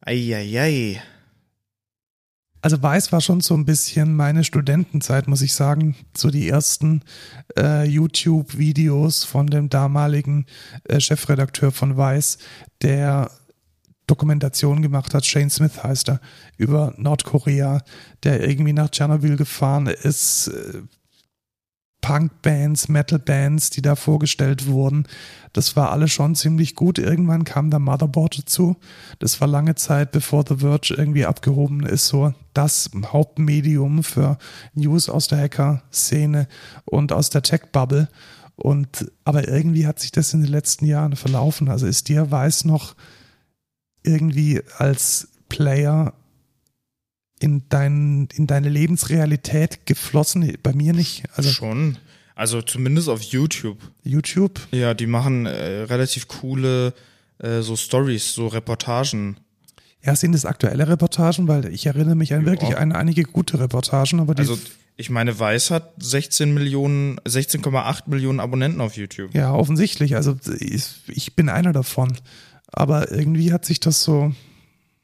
Eieiei. Also Weiß war schon so ein bisschen meine Studentenzeit, muss ich sagen. So die ersten äh, YouTube-Videos von dem damaligen äh, Chefredakteur von Weiß, der Dokumentation gemacht hat, Shane Smith heißt er, über Nordkorea, der irgendwie nach Tschernobyl gefahren ist, äh, Punk-Bands, Metal-Bands, die da vorgestellt wurden. Das war alles schon ziemlich gut. Irgendwann kam da Motherboard dazu. Das war lange Zeit, bevor The Verge irgendwie abgehoben ist, so das Hauptmedium für News aus der Hacker-Szene und aus der Tech-Bubble. Und aber irgendwie hat sich das in den letzten Jahren verlaufen. Also ist dir weiß noch irgendwie als Player in, dein, in deine Lebensrealität geflossen? Bei mir nicht. Also Schon. Also zumindest auf YouTube. YouTube. Ja, die machen äh, relativ coole äh, so Stories, so Reportagen. Ja, sind es aktuelle Reportagen, weil ich erinnere mich an Ja. wirklich an einige gute Reportagen, aber die, Also ich meine, Weiß hat 16 Millionen, 16,8 Millionen Abonnenten auf YouTube. ja, offensichtlich, also ich, ich bin einer davon. Aber irgendwie hat sich das so,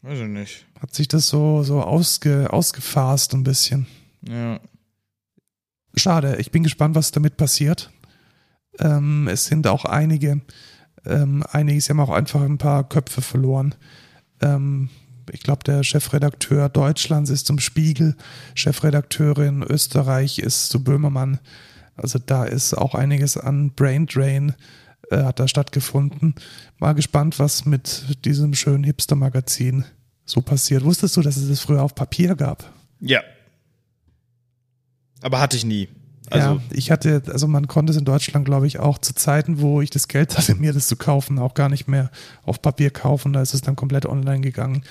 Weiß ich nicht. Hat sich das so, so ausge, ausgefasst ein bisschen. Ja. Schade, ich bin gespannt, was damit passiert. Ähm, es sind auch einige ähm, einige, sie haben auch einfach ein paar Köpfe verloren. Ähm, ich glaube, der Chefredakteur Deutschlands ist zum Spiegel, Chefredakteurin Österreich ist zu Böhmermann. Also da ist auch einiges an Brain Drain äh, hat da stattgefunden. Mal gespannt, was mit diesem schönen Hipster-Magazin so passiert. Wusstest du, dass es das früher auf Papier gab? Ja. Aber hatte ich nie. Also ja, ich hatte, also man konnte es in Deutschland, glaube ich, auch zu Zeiten, wo ich das Geld (laughs) hatte, mir das zu kaufen, auch gar nicht mehr auf Papier kaufen. Da ist es dann komplett online gegangen.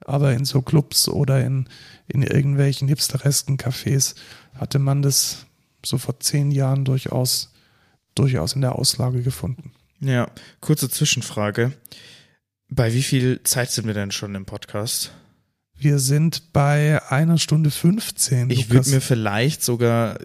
Aber in so Clubs oder in, in irgendwelchen hipsteresken Cafés hatte man das so vor zehn Jahren durchaus, durchaus in der Auslage gefunden. Ja, kurze Zwischenfrage. Bei wie viel Zeit sind wir denn schon im Podcast? Wir sind bei einer Stunde 15. Ich würde mir vielleicht sogar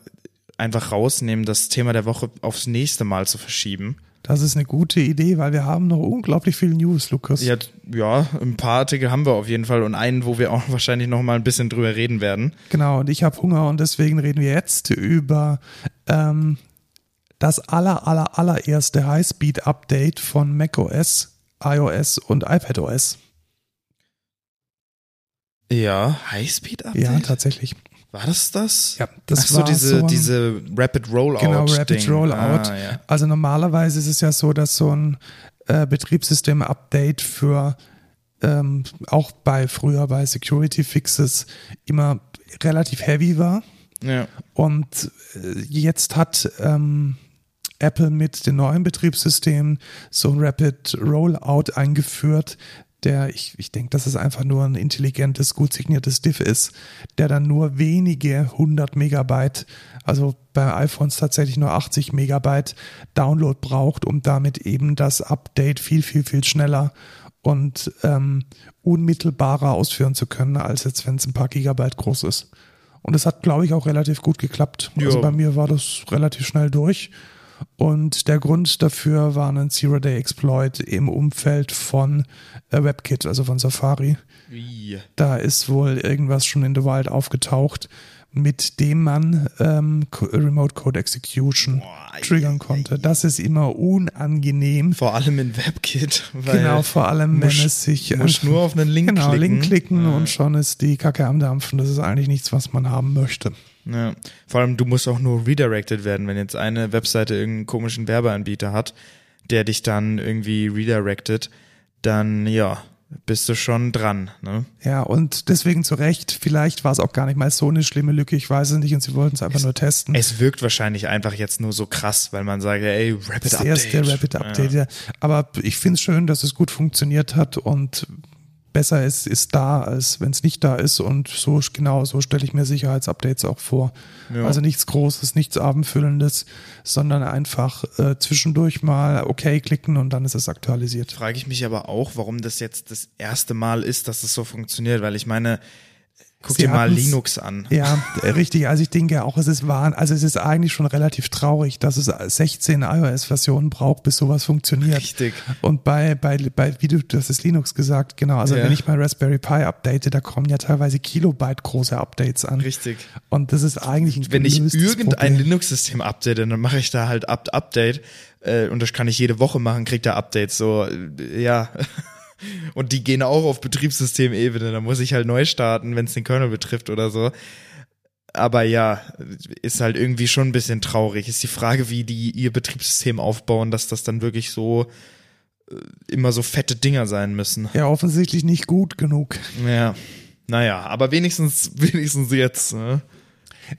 einfach rausnehmen, das Thema der Woche aufs nächste Mal zu verschieben. Das ist eine gute Idee, weil wir haben noch unglaublich viel News, Lukas. Ja, ja, ein paar Artikel haben wir auf jeden Fall und einen, wo wir auch (laughs) wahrscheinlich noch mal ein bisschen drüber reden werden. Genau, und ich habe Hunger und deswegen reden wir jetzt über ähm, das aller, aller, allererste Highspeed-Update von macOS, iOS und iPadOS. Ja, Highspeed-Update? Ja, tatsächlich. War das das? Ja, das Ach so, war diese, so ein, diese Rapid Rollout. Genau, Rapid Ding. Rollout. Ah, ja. Also normalerweise ist es ja so, dass so ein äh, Betriebssystem-Update für ähm, auch bei früher bei Security Fixes immer relativ heavy war. ja. Und äh, jetzt hat ähm, Apple mit den neuen Betriebssystemen so ein Rapid Rollout eingeführt, der, ich, ich denke, dass es einfach nur ein intelligentes, gut signiertes Diff ist, der dann nur wenige 100 Megabyte, also bei iPhones tatsächlich nur 80 Megabyte Download braucht, um damit eben das Update viel, viel, viel schneller und ähm, unmittelbarer ausführen zu können, als jetzt, wenn es ein paar Gigabyte groß ist. Und es hat, glaube ich, auch relativ gut geklappt. Also Ja. bei mir war das relativ schnell durch. Und der Grund dafür war ein Zero-Day-Exploit im Umfeld von äh, WebKit, also von Safari. Wie? Da ist wohl irgendwas schon in the Wild aufgetaucht, mit dem man ähm, Remote Code Execution Boah, triggern konnte. Das ist immer unangenehm. Vor allem in WebKit. Weil Genau, vor allem wenn musst- es sich Du musst nur auf einen Link (laughs) genau, klicken. Link klicken Ja. und schon ist die Kacke am Dampfen. Das ist eigentlich nichts, was man haben möchte. Ja. Vor allem, du musst auch nur redirected werden, wenn jetzt eine Webseite irgendeinen komischen Werbeanbieter hat, der dich dann irgendwie redirected, dann ja, bist du schon dran. Ne? Ja, und deswegen zu Recht, vielleicht war es auch gar nicht mal so eine schlimme Lücke, ich weiß es nicht, und sie wollten es einfach nur testen. Es wirkt wahrscheinlich einfach jetzt nur so krass, weil man sagt, ey, Rapid das Update. erste Rapid Update, ja. Aber ich finde es schön, dass es gut funktioniert hat und besser ist, ist da, als wenn es nicht da ist. Und so genau so stelle ich mir Sicherheitsupdates auch vor. Ja. Also nichts Großes, nichts Abendfüllendes, sondern einfach äh, zwischendurch mal okay klicken und dann ist es aktualisiert. Frage ich mich aber auch, warum das jetzt das erste Mal ist, dass es so funktioniert, weil ich meine, guck Sie dir mal Linux an. Ja, äh, richtig. Also ich denke auch, es ist wahr, also es ist eigentlich schon relativ traurig, dass es 16 iOS-Versionen braucht, bis sowas funktioniert. Richtig. Und bei, bei, bei, wie du, du hast es Linux gesagt, genau, also Ja. wenn ich mein Raspberry Pi update, da kommen ja teilweise Kilobyte große Updates an. Richtig. Und das ist eigentlich ein Wenn ich irgendein. Linux-System update, dann mache ich da halt Up Update äh, und das kann ich jede Woche machen, kriegt da Updates so äh, ja. Und die gehen auch auf Betriebssystemebene, da muss ich halt neu starten, wenn es den Kernel betrifft oder so. Aber ja, ist halt irgendwie schon ein bisschen traurig. Ist die Frage, wie die ihr Betriebssystem aufbauen, dass das dann wirklich so äh, immer so fette Dinger sein müssen. Ja, offensichtlich nicht gut genug. Ja. Naja, aber wenigstens, (laughs) wenigstens jetzt. Ne?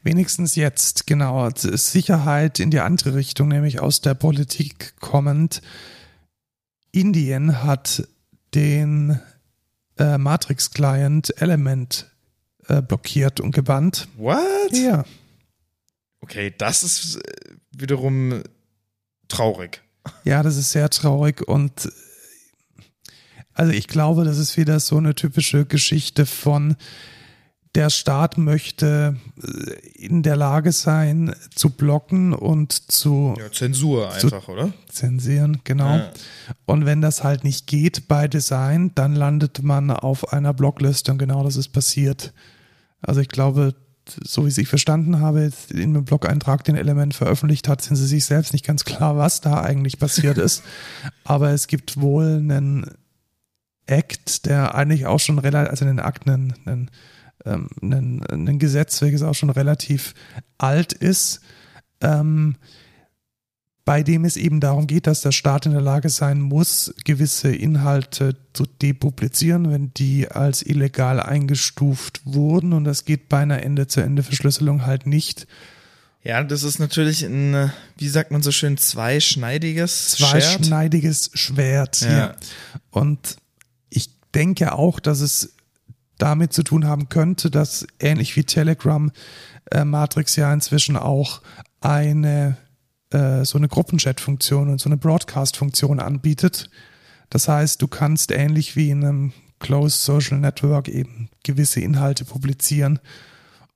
Wenigstens jetzt, genau. Sicherheit in die andere Richtung, nämlich aus der Politik kommend. Indien hat den äh, Matrix-Client Element äh, blockiert und gebannt. What? Ja. Okay, das ist äh, wiederum traurig. Ja, das ist sehr traurig und äh, also ich glaube, das ist wieder so eine typische Geschichte von der Staat möchte äh, in der Lage sein zu blocken und zu Ja, Zensur einfach, oder? zensieren, genau. Ja. Und wenn das halt nicht geht bei Design, dann landet man auf einer Blockliste und genau das ist passiert. Also ich glaube, so wie ich verstanden habe, in einem Blog-Eintrag den Element veröffentlicht hat, sind sie sich selbst nicht ganz klar, was da eigentlich passiert ist. (laughs) Aber es gibt wohl einen Act, der eigentlich auch schon relativ, also einen Akt, einen, einen, ähm, einen, einen Gesetz, welches auch schon relativ alt ist, ähm, bei dem es eben darum geht, dass der Staat in der Lage sein muss, gewisse Inhalte zu depublizieren, wenn die als illegal eingestuft wurden. Und das geht bei einer Ende-zu-Ende-Verschlüsselung halt nicht. Ja, das ist natürlich ein, wie sagt man so schön, zweischneidiges Schwert. Zweischneidiges Schwert, ja. ja. Und ich denke auch, dass es damit zu tun haben könnte, dass ähnlich wie Telegram äh, Matrix ja inzwischen auch eine äh, so eine Gruppenchat-Funktion und so eine Broadcast-Funktion anbietet. Das heißt, du kannst ähnlich wie in einem Closed Social Network eben gewisse Inhalte publizieren.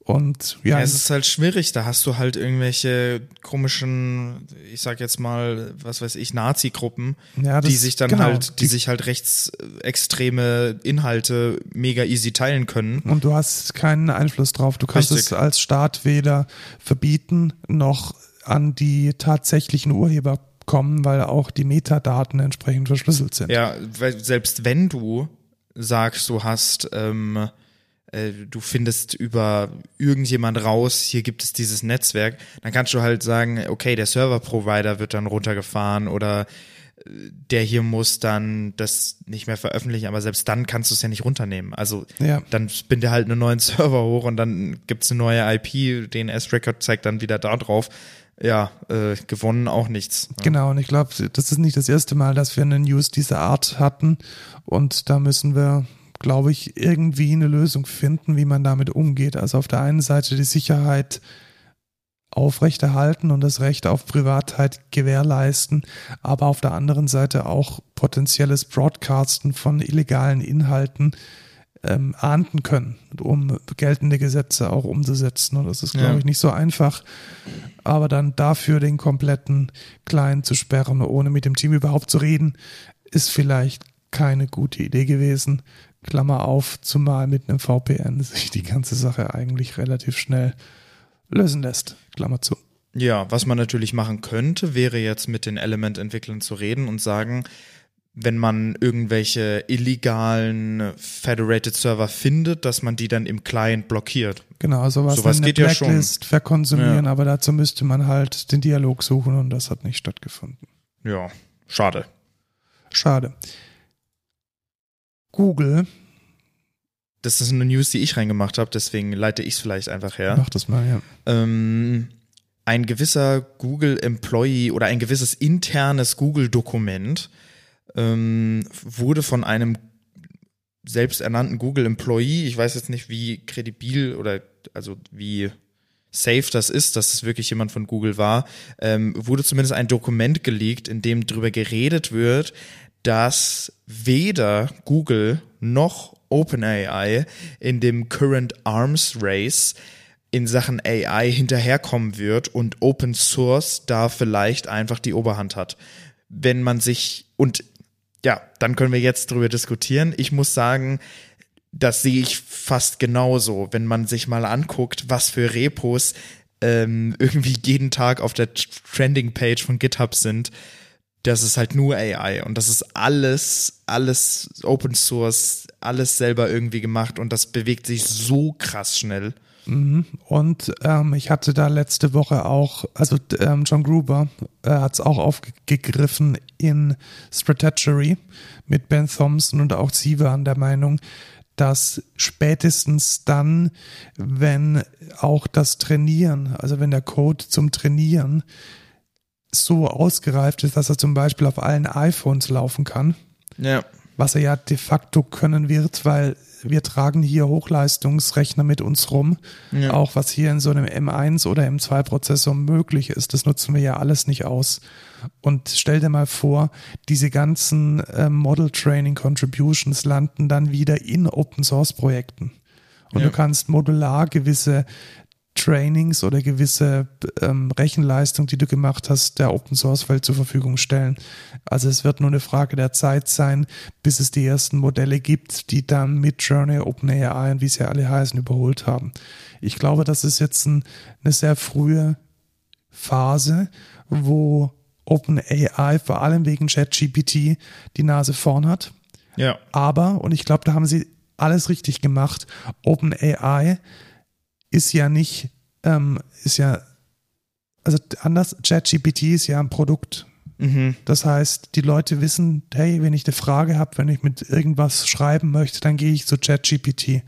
Und ja, ja, es ist halt schwierig. Da hast du halt irgendwelche komischen, ich sag jetzt mal, was weiß ich, Nazi-Gruppen, ja, die sich dann genau, halt, die, die, sich halt rechtsextreme Inhalte mega easy teilen können. Und du hast keinen Einfluss drauf. Du kannst Richtig. es als Staat weder verbieten noch an die tatsächlichen Urheber kommen, weil auch die Metadaten entsprechend verschlüsselt sind. Ja, weil selbst wenn du sagst, du hast, ähm, äh, du findest über irgendjemand raus, hier gibt es dieses Netzwerk, dann kannst du halt sagen, okay, der Server-Provider wird dann runtergefahren oder äh, der hier muss dann das nicht mehr veröffentlichen, aber selbst dann kannst du es ja nicht runternehmen. Also ja. dann spinnt er halt einen neuen Server hoch und dann gibt's eine neue IP, DNS-Record zeigt dann wieder da drauf ja, äh, gewonnen auch nichts. Genau, und ich glaube, das ist nicht das erste Mal, dass wir eine News dieser Art hatten. Und da müssen wir, glaube ich, irgendwie eine Lösung finden, wie man damit umgeht. Also auf der einen Seite die Sicherheit aufrechterhalten und das Recht auf Privatheit gewährleisten, aber auf der anderen Seite auch potenzielles Broadcasten von illegalen Inhalten ähm, ahnden können, um geltende Gesetze auch umzusetzen. Und das ist, glaube ja. ich, nicht so einfach. Aber dann dafür den kompletten Client zu sperren, ohne mit dem Team überhaupt zu reden, ist vielleicht keine gute Idee gewesen. Klammer auf, zumal mit einem VPN sich die ganze Sache eigentlich relativ schnell lösen lässt. Klammer zu. Ja, was man natürlich machen könnte, wäre jetzt mit den Element-Entwicklern zu reden und sagen, wenn man irgendwelche illegalen Federated Server findet, dass man die dann im Client blockiert. Genau, sowas, sowas geht ja schon. verkonsumieren, ja. aber dazu müsste man halt den Dialog suchen und das hat nicht stattgefunden. Ja, schade. Schade. Google. Das ist eine News, die ich reingemacht habe, deswegen leite ich es vielleicht einfach her. Mach das mal, ja. Ähm, ein gewisser Google Employee oder ein gewisses internes Google Dokument ähm, wurde von einem selbsternannten Google Employee, ich weiß jetzt nicht, wie kredibil oder also wie safe das ist, dass es wirklich jemand von Google war, ähm, wurde zumindest ein Dokument geleakt, in dem darüber geredet wird, dass weder Google noch OpenAI in dem Current Arms Race in Sachen AI hinterherkommen wird und Open Source da vielleicht einfach die Oberhand hat. Wenn man sich, und ja, dann können wir jetzt drüber diskutieren. Ich muss sagen, das sehe ich fast genauso, wenn man sich mal anguckt, was für Repos ähm, irgendwie jeden Tag auf der Trending-Page von GitHub sind. Das ist halt nur AI und das ist alles, alles Open Source, alles selber irgendwie gemacht und das bewegt sich so krass schnell. Mhm. Und ähm, ich hatte da letzte Woche auch, also ähm, John Gruber äh, hat es auch aufgegriffen in Strategy mit Ben Thompson und auch sie waren der Meinung, dass spätestens dann, wenn auch das Trainieren, also wenn der Code zum Trainieren so ausgereift ist, dass er zum Beispiel auf allen iPhones laufen kann, ja. was er ja de facto können wird, weil wir tragen hier Hochleistungsrechner mit uns rum. Ja. Auch was hier in so einem M1 oder M2-Prozessor möglich ist, das nutzen wir ja alles nicht aus. Und stell dir mal vor, diese ganzen äh, Model Training Contributions landen dann wieder in Open Source Projekten. Und ja. du kannst modular gewisse Trainings oder gewisse ähm, Rechenleistung, die du gemacht hast, der Open Source Welt zur Verfügung stellen. Also es wird nur eine Frage der Zeit sein, bis es die ersten Modelle gibt, die dann mit Journey, OpenAI und wie sie alle heißen, überholt haben. Ich glaube, das ist jetzt ein, eine sehr frühe Phase, wo OpenAI vor allem wegen ChatGPT die Nase vorn hat. Ja. Aber, und ich glaube, da haben sie alles richtig gemacht, OpenAI ist ja nicht, ähm, ist ja, also anders, ChatGPT ist ja ein Produkt. Mhm. Das heißt, die Leute wissen, hey, wenn ich eine Frage habe, wenn ich mit irgendwas schreiben möchte, dann gehe ich zu ChatGPT.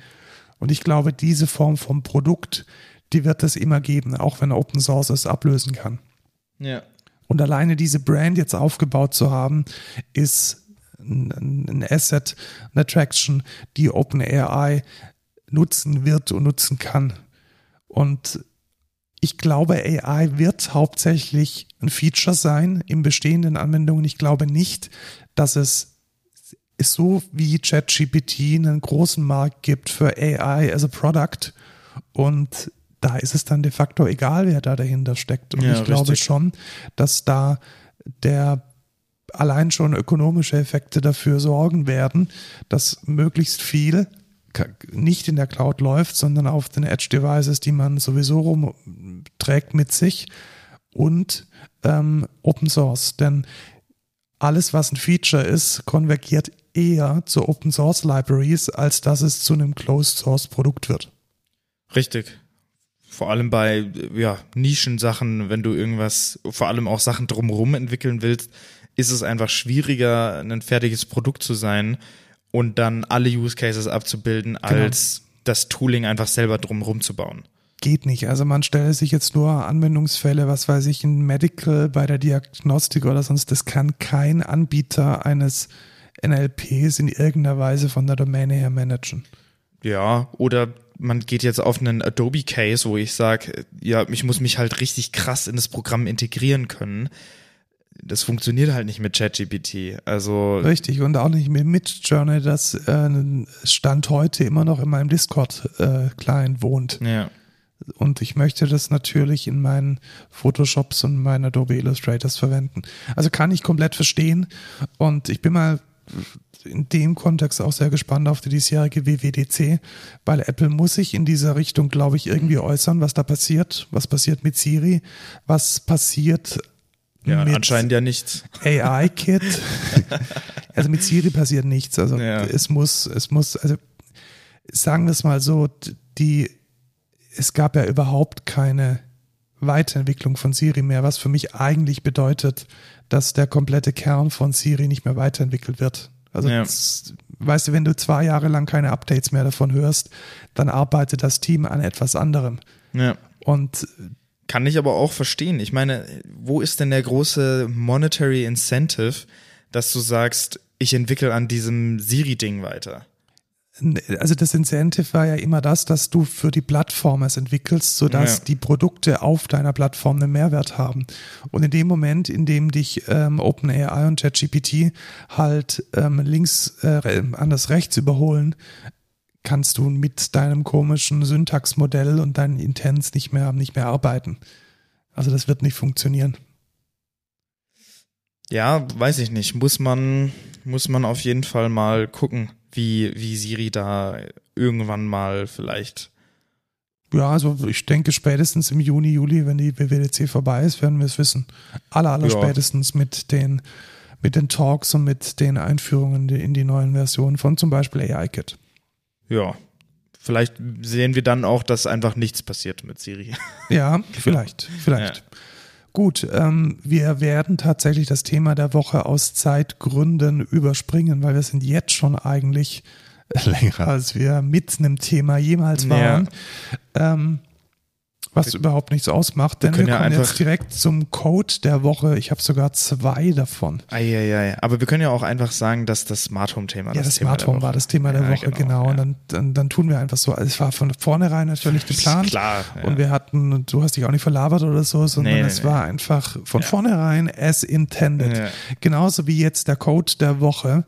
Und ich glaube, diese Form vom Produkt, die wird es immer geben, auch wenn Open Source es ablösen kann. Ja. Und alleine diese Brand jetzt aufgebaut zu haben, ist ein, ein Asset, eine Attraction, die OpenAI nutzen wird und nutzen kann. Und ich glaube, AI wird hauptsächlich ein Feature sein in bestehenden Anwendungen. Ich glaube nicht, dass es so wie ChatGPT einen großen Markt gibt für AI as a Product. Und da ist es dann de facto egal, wer da dahinter steckt. Und Ja, ich glaube richtig. schon, dass da der allein schon ökonomische Effekte dafür sorgen werden, dass möglichst viel nicht in der Cloud läuft, sondern auf den Edge-Devices, die man sowieso rumträgt mit sich und ähm, Open Source. Denn alles, was ein Feature ist, konvergiert eher zu Open Source Libraries, als dass es zu einem Closed Source Produkt wird. Richtig. Vor allem bei ja, Nischensachen, wenn du irgendwas, vor allem auch Sachen drumherum entwickeln willst, ist es einfach schwieriger, ein fertiges Produkt zu sein und dann alle Use Cases abzubilden, als das Tooling einfach selber drumherum zu bauen. Geht nicht. Also man stelle sich jetzt nur Anwendungsfälle, was weiß ich, in Medical, bei der Diagnostik oder sonst, das kann kein Anbieter eines NLPs in irgendeiner Weise von der Domäne her managen. Ja, oder man geht jetzt auf einen Adobe Case, wo ich sage, ja, ich muss mich halt richtig krass in das Programm integrieren können. Das funktioniert halt nicht mit ChatGPT. Also Richtig, und auch nicht mit Midjourney, das äh, Stand heute immer noch in meinem Discord-Client wohnt. ja, Und ich möchte das natürlich in meinen Photoshops und meinen Adobe Illustrators verwenden. Also kann ich komplett verstehen. Und ich bin mal in dem Kontext auch sehr gespannt auf die diesjährige WWDC, weil Apple muss sich in dieser Richtung, glaube ich, irgendwie äußern, was da passiert. Was passiert mit Siri? Was passiert ja anscheinend ja nicht. AI-Kit. (laughs) also mit Siri passiert nichts. Also Ja. es muss, es muss, also sagen wir es mal so, die, es gab ja überhaupt keine Weiterentwicklung von Siri mehr, was für mich eigentlich bedeutet, dass der komplette Kern von Siri nicht mehr weiterentwickelt wird. Also Ja. das, weißt du, wenn du zwei Jahre lang keine Updates mehr davon hörst, dann arbeitet das Team an etwas anderem. Ja. Und Kann ich aber auch verstehen. Ich meine, wo ist denn der große Monetary Incentive, dass du sagst, ich entwickle an diesem Siri-Ding weiter? Also das Incentive war ja immer das, dass du für die Plattform es entwickelst, sodass Ja. die Produkte auf deiner Plattform einen Mehrwert haben. Und in dem Moment, in dem dich ähm, OpenAI und ChatGPT halt ähm, links äh, anders rechts überholen, kannst du mit deinem komischen Syntaxmodell und deinen Intents nicht mehr nicht mehr arbeiten. Also das wird nicht funktionieren. Ja, weiß ich nicht. Muss man, muss man auf jeden Fall mal gucken, wie, wie Siri da irgendwann mal vielleicht. Ja, also ich denke spätestens im Juni, Juli, wenn die WWDC vorbei ist, werden wir es wissen. Aller, aller Ja. spätestens mit den, mit den Talks und mit den Einführungen in die neuen Versionen von zum Beispiel AI-Kit. Ja. Vielleicht sehen wir dann auch, dass einfach nichts passiert mit Siri. (laughs) Ja, (laughs) vielleicht, vielleicht. Gut, ähm, wir werden tatsächlich das Thema der Woche aus Zeitgründen überspringen, weil wir sind jetzt schon eigentlich (laughs) länger, als wir mitten im Thema jemals waren. Ähm, was überhaupt nichts ausmacht, denn wir, können ja kommen einfach- jetzt direkt zum Code der Woche. Ich habe sogar zwei davon. Eieiei. Aber wir können ja auch einfach sagen, dass das Smart Home Thema ja, das Thema Smart Home war das Thema der Ja, Woche, genau. ja. Und dann, dann, dann tun wir einfach so. Also es war von vornherein natürlich (laughs) geplant. Klar. Ja. Und wir hatten, du hast dich auch nicht verlabert oder so, sondern Nee, es nee. war einfach von vornherein as intended. Ja. Genauso wie jetzt der Code der Woche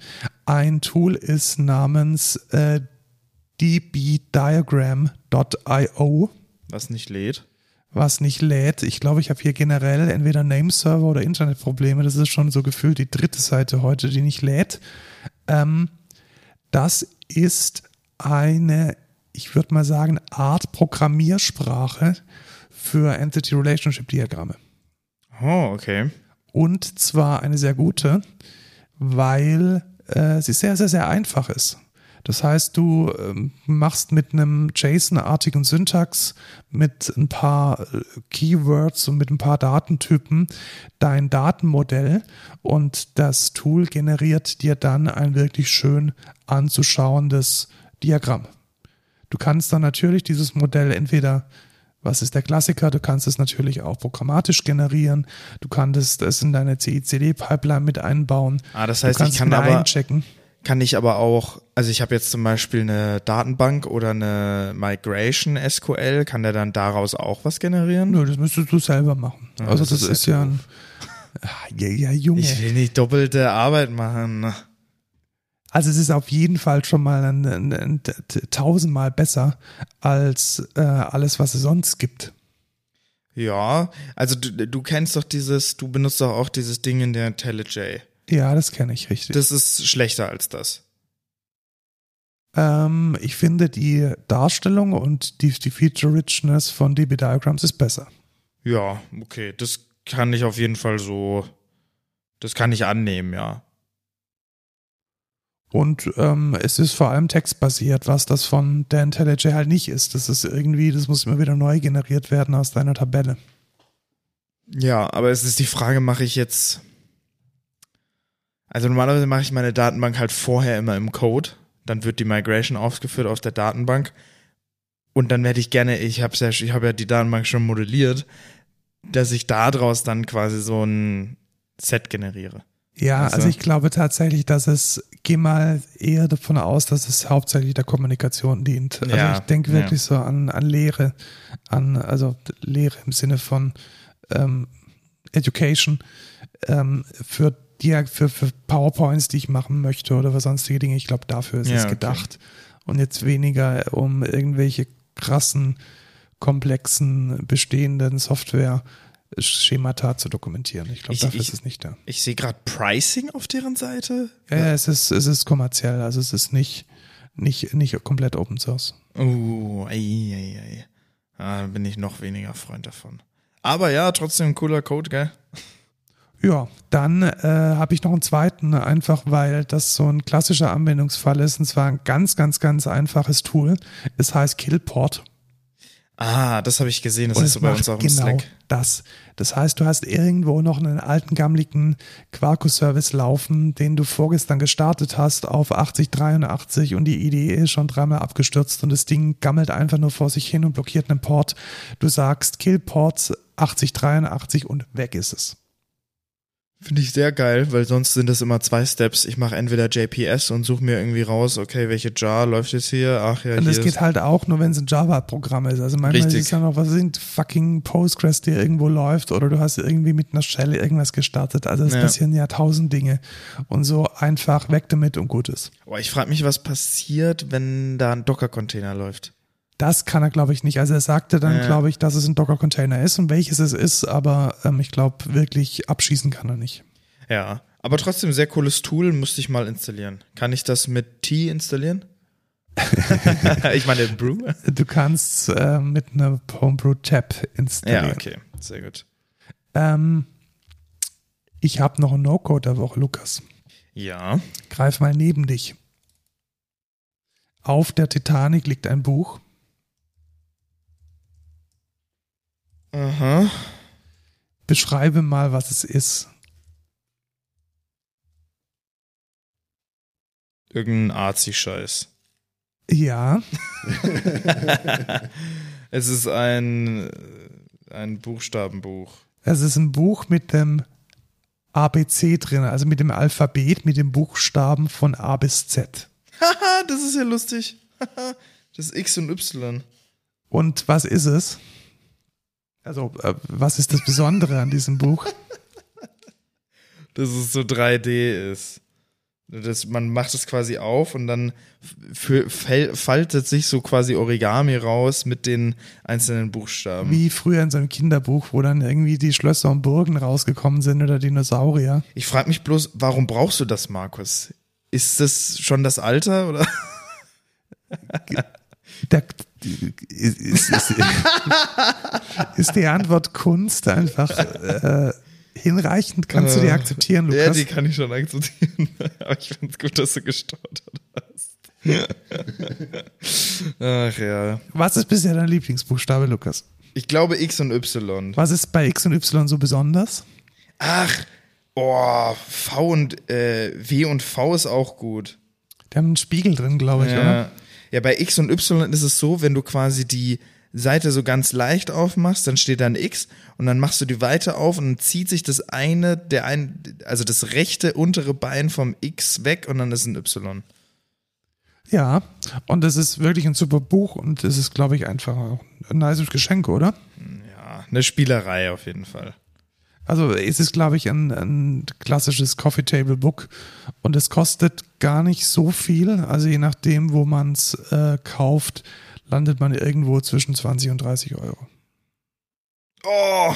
ein Tool ist namens äh, dbdiagram.io. Was nicht lädt. was nicht lädt. Ich glaube, ich habe hier generell entweder Nameserver oder Internetprobleme. Das ist schon so gefühlt die dritte Seite heute, die nicht lädt. Ähm, das ist eine, ich würde mal sagen, Art Programmiersprache für Entity Relationship Diagramme. Oh, okay. Und zwar eine sehr gute, weil äh, sie sehr, sehr, sehr einfach ist. Das heißt, du ähm, machst mit einem JSON-artigen Syntax, mit ein paar äh, Keywords und mit ein paar Datentypen dein Datenmodell und das Tool generiert dir dann ein wirklich schön anzuschauendes Diagramm. Du kannst dann natürlich dieses Modell entweder was ist der Klassiker? Du kannst es natürlich auch programmatisch generieren. Du kannst es in deine CICD-Pipeline mit einbauen. Ah, das heißt, ich kann aber, einchecken. Kann ich aber auch, also ich habe jetzt zum Beispiel eine Datenbank oder eine Migration SQL, kann der dann daraus auch was generieren? Nö, das müsstest du selber machen. Ja, also das das, ist ist, ja ein. Ah, Ja, ja, Junge. Ich will nicht doppelte Arbeit machen. Also es ist auf jeden Fall schon mal ein, ein, ein, tausendmal besser als äh, alles, was es sonst gibt. Ja, also du, du kennst doch dieses, du benutzt doch auch dieses Ding in der IntelliJ. Ja, das kenne ich richtig. Das ist schlechter als das. ähm, ich finde die Darstellung und die, die Feature Richness von DB Diagrams ist besser. Ja, okay, das kann ich auf jeden Fall so, das kann ich annehmen, ja. Und ähm, es ist vor allem textbasiert, was das von der IntelliJ halt nicht ist. Das ist irgendwie, das muss immer wieder neu generiert werden aus deiner Tabelle. Ja, aber es ist die Frage, mache ich jetzt, also normalerweise mache ich meine Datenbank halt vorher immer im Code, dann wird die Migration ausgeführt aus der Datenbank und dann werde ich gerne, ich habe ja, ich habe ja die Datenbank schon modelliert, dass ich daraus dann quasi so ein Set generiere. Ja, du? also ich glaube tatsächlich, dass es, geh mal eher davon aus, dass es hauptsächlich der Kommunikation dient. Also Ja, ich denke ja. wirklich so an, an Lehre, an, also Lehre im Sinne von ähm, Education, ähm, für die, für, für PowerPoints, die ich machen möchte oder was sonstige Dinge. Ich glaube, dafür ist Ja, es okay. gedacht. Und jetzt weniger um irgendwelche krassen, komplexen, bestehenden Software Schemata zu dokumentieren. Ich glaube, dafür ich- ist es nicht da. Ich sehe gerade Pricing auf deren Seite. Ja, ja, es ist, es ist kommerziell, also es ist nicht, nicht, nicht komplett Open Source. Oh, ei, ei, ei. Ah, da bin ich noch weniger Freund davon. Aber ja, trotzdem cooler Code, gell? Ja, dann äh, habe ich noch einen zweiten, einfach weil das so ein klassischer Anwendungsfall ist, und zwar ein ganz, ganz, ganz einfaches Tool. Es heißt Killport. Ah, das habe ich gesehen, das und ist so bei uns auch im genau Slack. das. Das heißt, du hast irgendwo noch einen alten, gammeligen Quarkus-Service laufen, den du vorgestern gestartet hast auf 8083 und die Idee ist schon dreimal abgestürzt und das Ding gammelt einfach nur vor sich hin und blockiert einen Port. Du sagst Killports 8083 und weg ist es. Finde ich sehr geil, weil sonst sind das immer zwei Steps. Ich mache entweder JPS und suche mir irgendwie raus, okay, welche Jar läuft jetzt hier? Ach ja, Und das geht halt auch nur, wenn es ein Java-Programm ist. Also manchmal Richtig. ist es ja noch, was sind fucking Postgres, die irgendwo läuft oder du hast irgendwie mit einer Shell irgendwas gestartet. Also es Ja. passieren ja tausend Dinge. Und so einfach weg damit und gut ist. Boah, ich frage mich, was passiert, wenn da ein Docker-Container läuft. Das kann er, glaube ich, nicht. Also er sagte dann, Ja. glaube ich, dass es ein Docker-Container ist und welches es ist, aber ähm, ich glaube, wirklich abschießen kann er nicht. Ja, aber trotzdem sehr cooles Tool, musste ich mal installieren. Kann ich das mit T installieren? (laughs) ich meine Brew? Du kannst äh, mit einer Homebrew-Tab installieren. Ja, okay, sehr gut. ähm, ich habe noch einen No-Code der Woche, Lukas. Ja, Greif mal neben dich. Auf der Titanic liegt ein Buch. Aha. Beschreibe mal, was es ist. Irgendein Arzi-Scheiß. Ja, (laughs) es ist ein, ein Buchstabenbuch. es ist ein Buch mit dem ABC drin, also mit dem Alphabet, mit den Buchstaben von A bis Z. Haha, (laughs) das ist ja lustig. (laughs) Das ist X und Y. Und was ist es? Also, äh, was ist das Besondere an diesem Buch? (laughs) Dass es so 3D ist. Das, man macht es quasi auf und dann f- f- faltet sich so quasi Origami raus mit den einzelnen Buchstaben. Wie früher in so einem Kinderbuch, wo dann irgendwie die Schlösser und Burgen rausgekommen sind oder Dinosaurier. Ich frage mich bloß, warum brauchst du das, Markus? Ist das schon das Alter oder? Da, ist, ist, ist, ist die Antwort Kunst einfach äh, hinreichend? Kannst du die akzeptieren, Ja, Lukas? die kann ich schon akzeptieren. (laughs) Aber ich finde es gut, dass du gestottert hast. (laughs) Ach ja. Was ist bisher dein Lieblingsbuchstabe, Lukas? Ich glaube X und Y. Was ist bei X und Y so besonders? Ach, oh, V und äh, W und V ist auch gut. Die haben einen Spiegel drin, glaube ich, oder? Ja. bei X und Y ist es so, wenn du quasi die Seite so ganz leicht aufmachst, dann steht da ein X und dann machst du die weiter auf und dann zieht sich das eine, der ein, also das rechte untere Bein vom X weg und dann ist ein Y. Ja, und es ist wirklich ein super Buch und es ist, glaube ich, einfach auch ein nice Geschenk, oder? Ja, eine Spielerei auf jeden Fall. Also es ist, glaube ich, ein, ein klassisches Coffee Table Book und es kostet gar nicht so viel. Also je nachdem, wo man es äh, kauft, landet man irgendwo zwischen 20 und 30 Euro. Oh!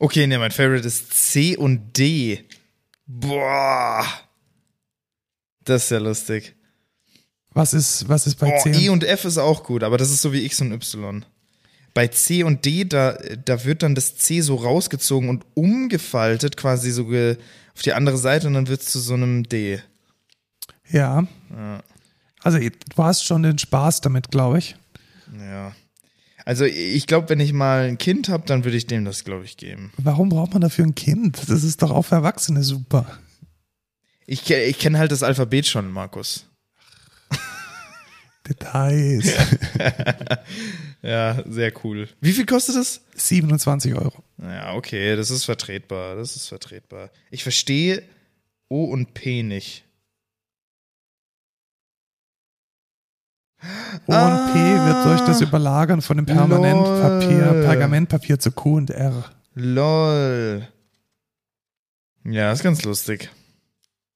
Okay, ne, mein Favorite ist C und D. Boah! Das ist ja lustig. Was ist, was ist bei Oh, 10? E und F ist auch gut, aber das ist so wie X und Y. Bei C und D, da, da wird dann das C so rausgezogen und umgefaltet, quasi so auf die andere Seite und dann wird es zu so einem D. ja. Also du hast schon den Spaß damit, glaube ich. Ja. Also ich glaube, wenn ich mal ein Kind habe, dann würde ich dem das, glaube ich, geben. Warum braucht man dafür ein Kind? Das ist doch auch für Erwachsene super. Ich, ich kenne halt das Alphabet schon, Markus. Details. (laughs) (laughs) Ja, sehr cool. Wie viel kostet das? 27 Euro. Ja, okay, das ist vertretbar. Das ist vertretbar. Ich verstehe O und P nicht. O und P wird durch das Überlagern von dem Permanentpapier. Pergamentpapier zu Q und R. LOL. Ja, ist ganz lustig.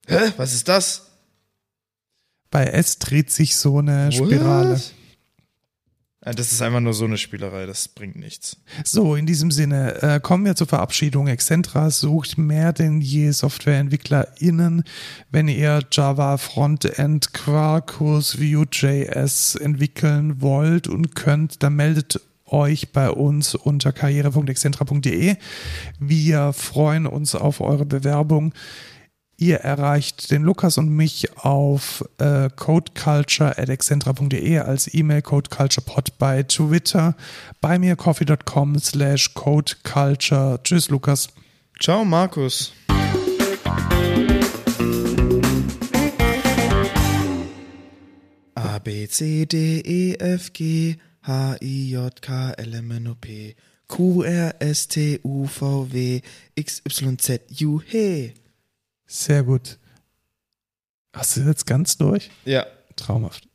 Hä? Was ist das? Bei S dreht sich so eine Spirale. What? Ah, Das ist einfach nur so eine Spielerei, das bringt nichts. So, in diesem Sinne, äh, kommen wir zur Verabschiedung. Excentra sucht mehr denn je SoftwareentwicklerInnen. Wenn ihr Java Frontend, Quarkus, Vue.js entwickeln wollt und könnt, dann meldet euch bei uns unter karriere.excentra.de. Wir freuen uns auf eure Bewerbung. Ihr erreicht den Lukas und mich auf äh, codeculture.excentra.de als E-Mail codeculturepod bei Twitter, bei mir coffee.com slash codeculture. Tschüss, Lukas. Ciao, Markus. A, B, C, D, E, F, G, H, I, J, K, L, M, N, O, P, Q, R, S, T, U, V, W, X, Y, Z, U, hey. Sehr gut. Hast du jetzt ganz durch? Ja. Traumhaft.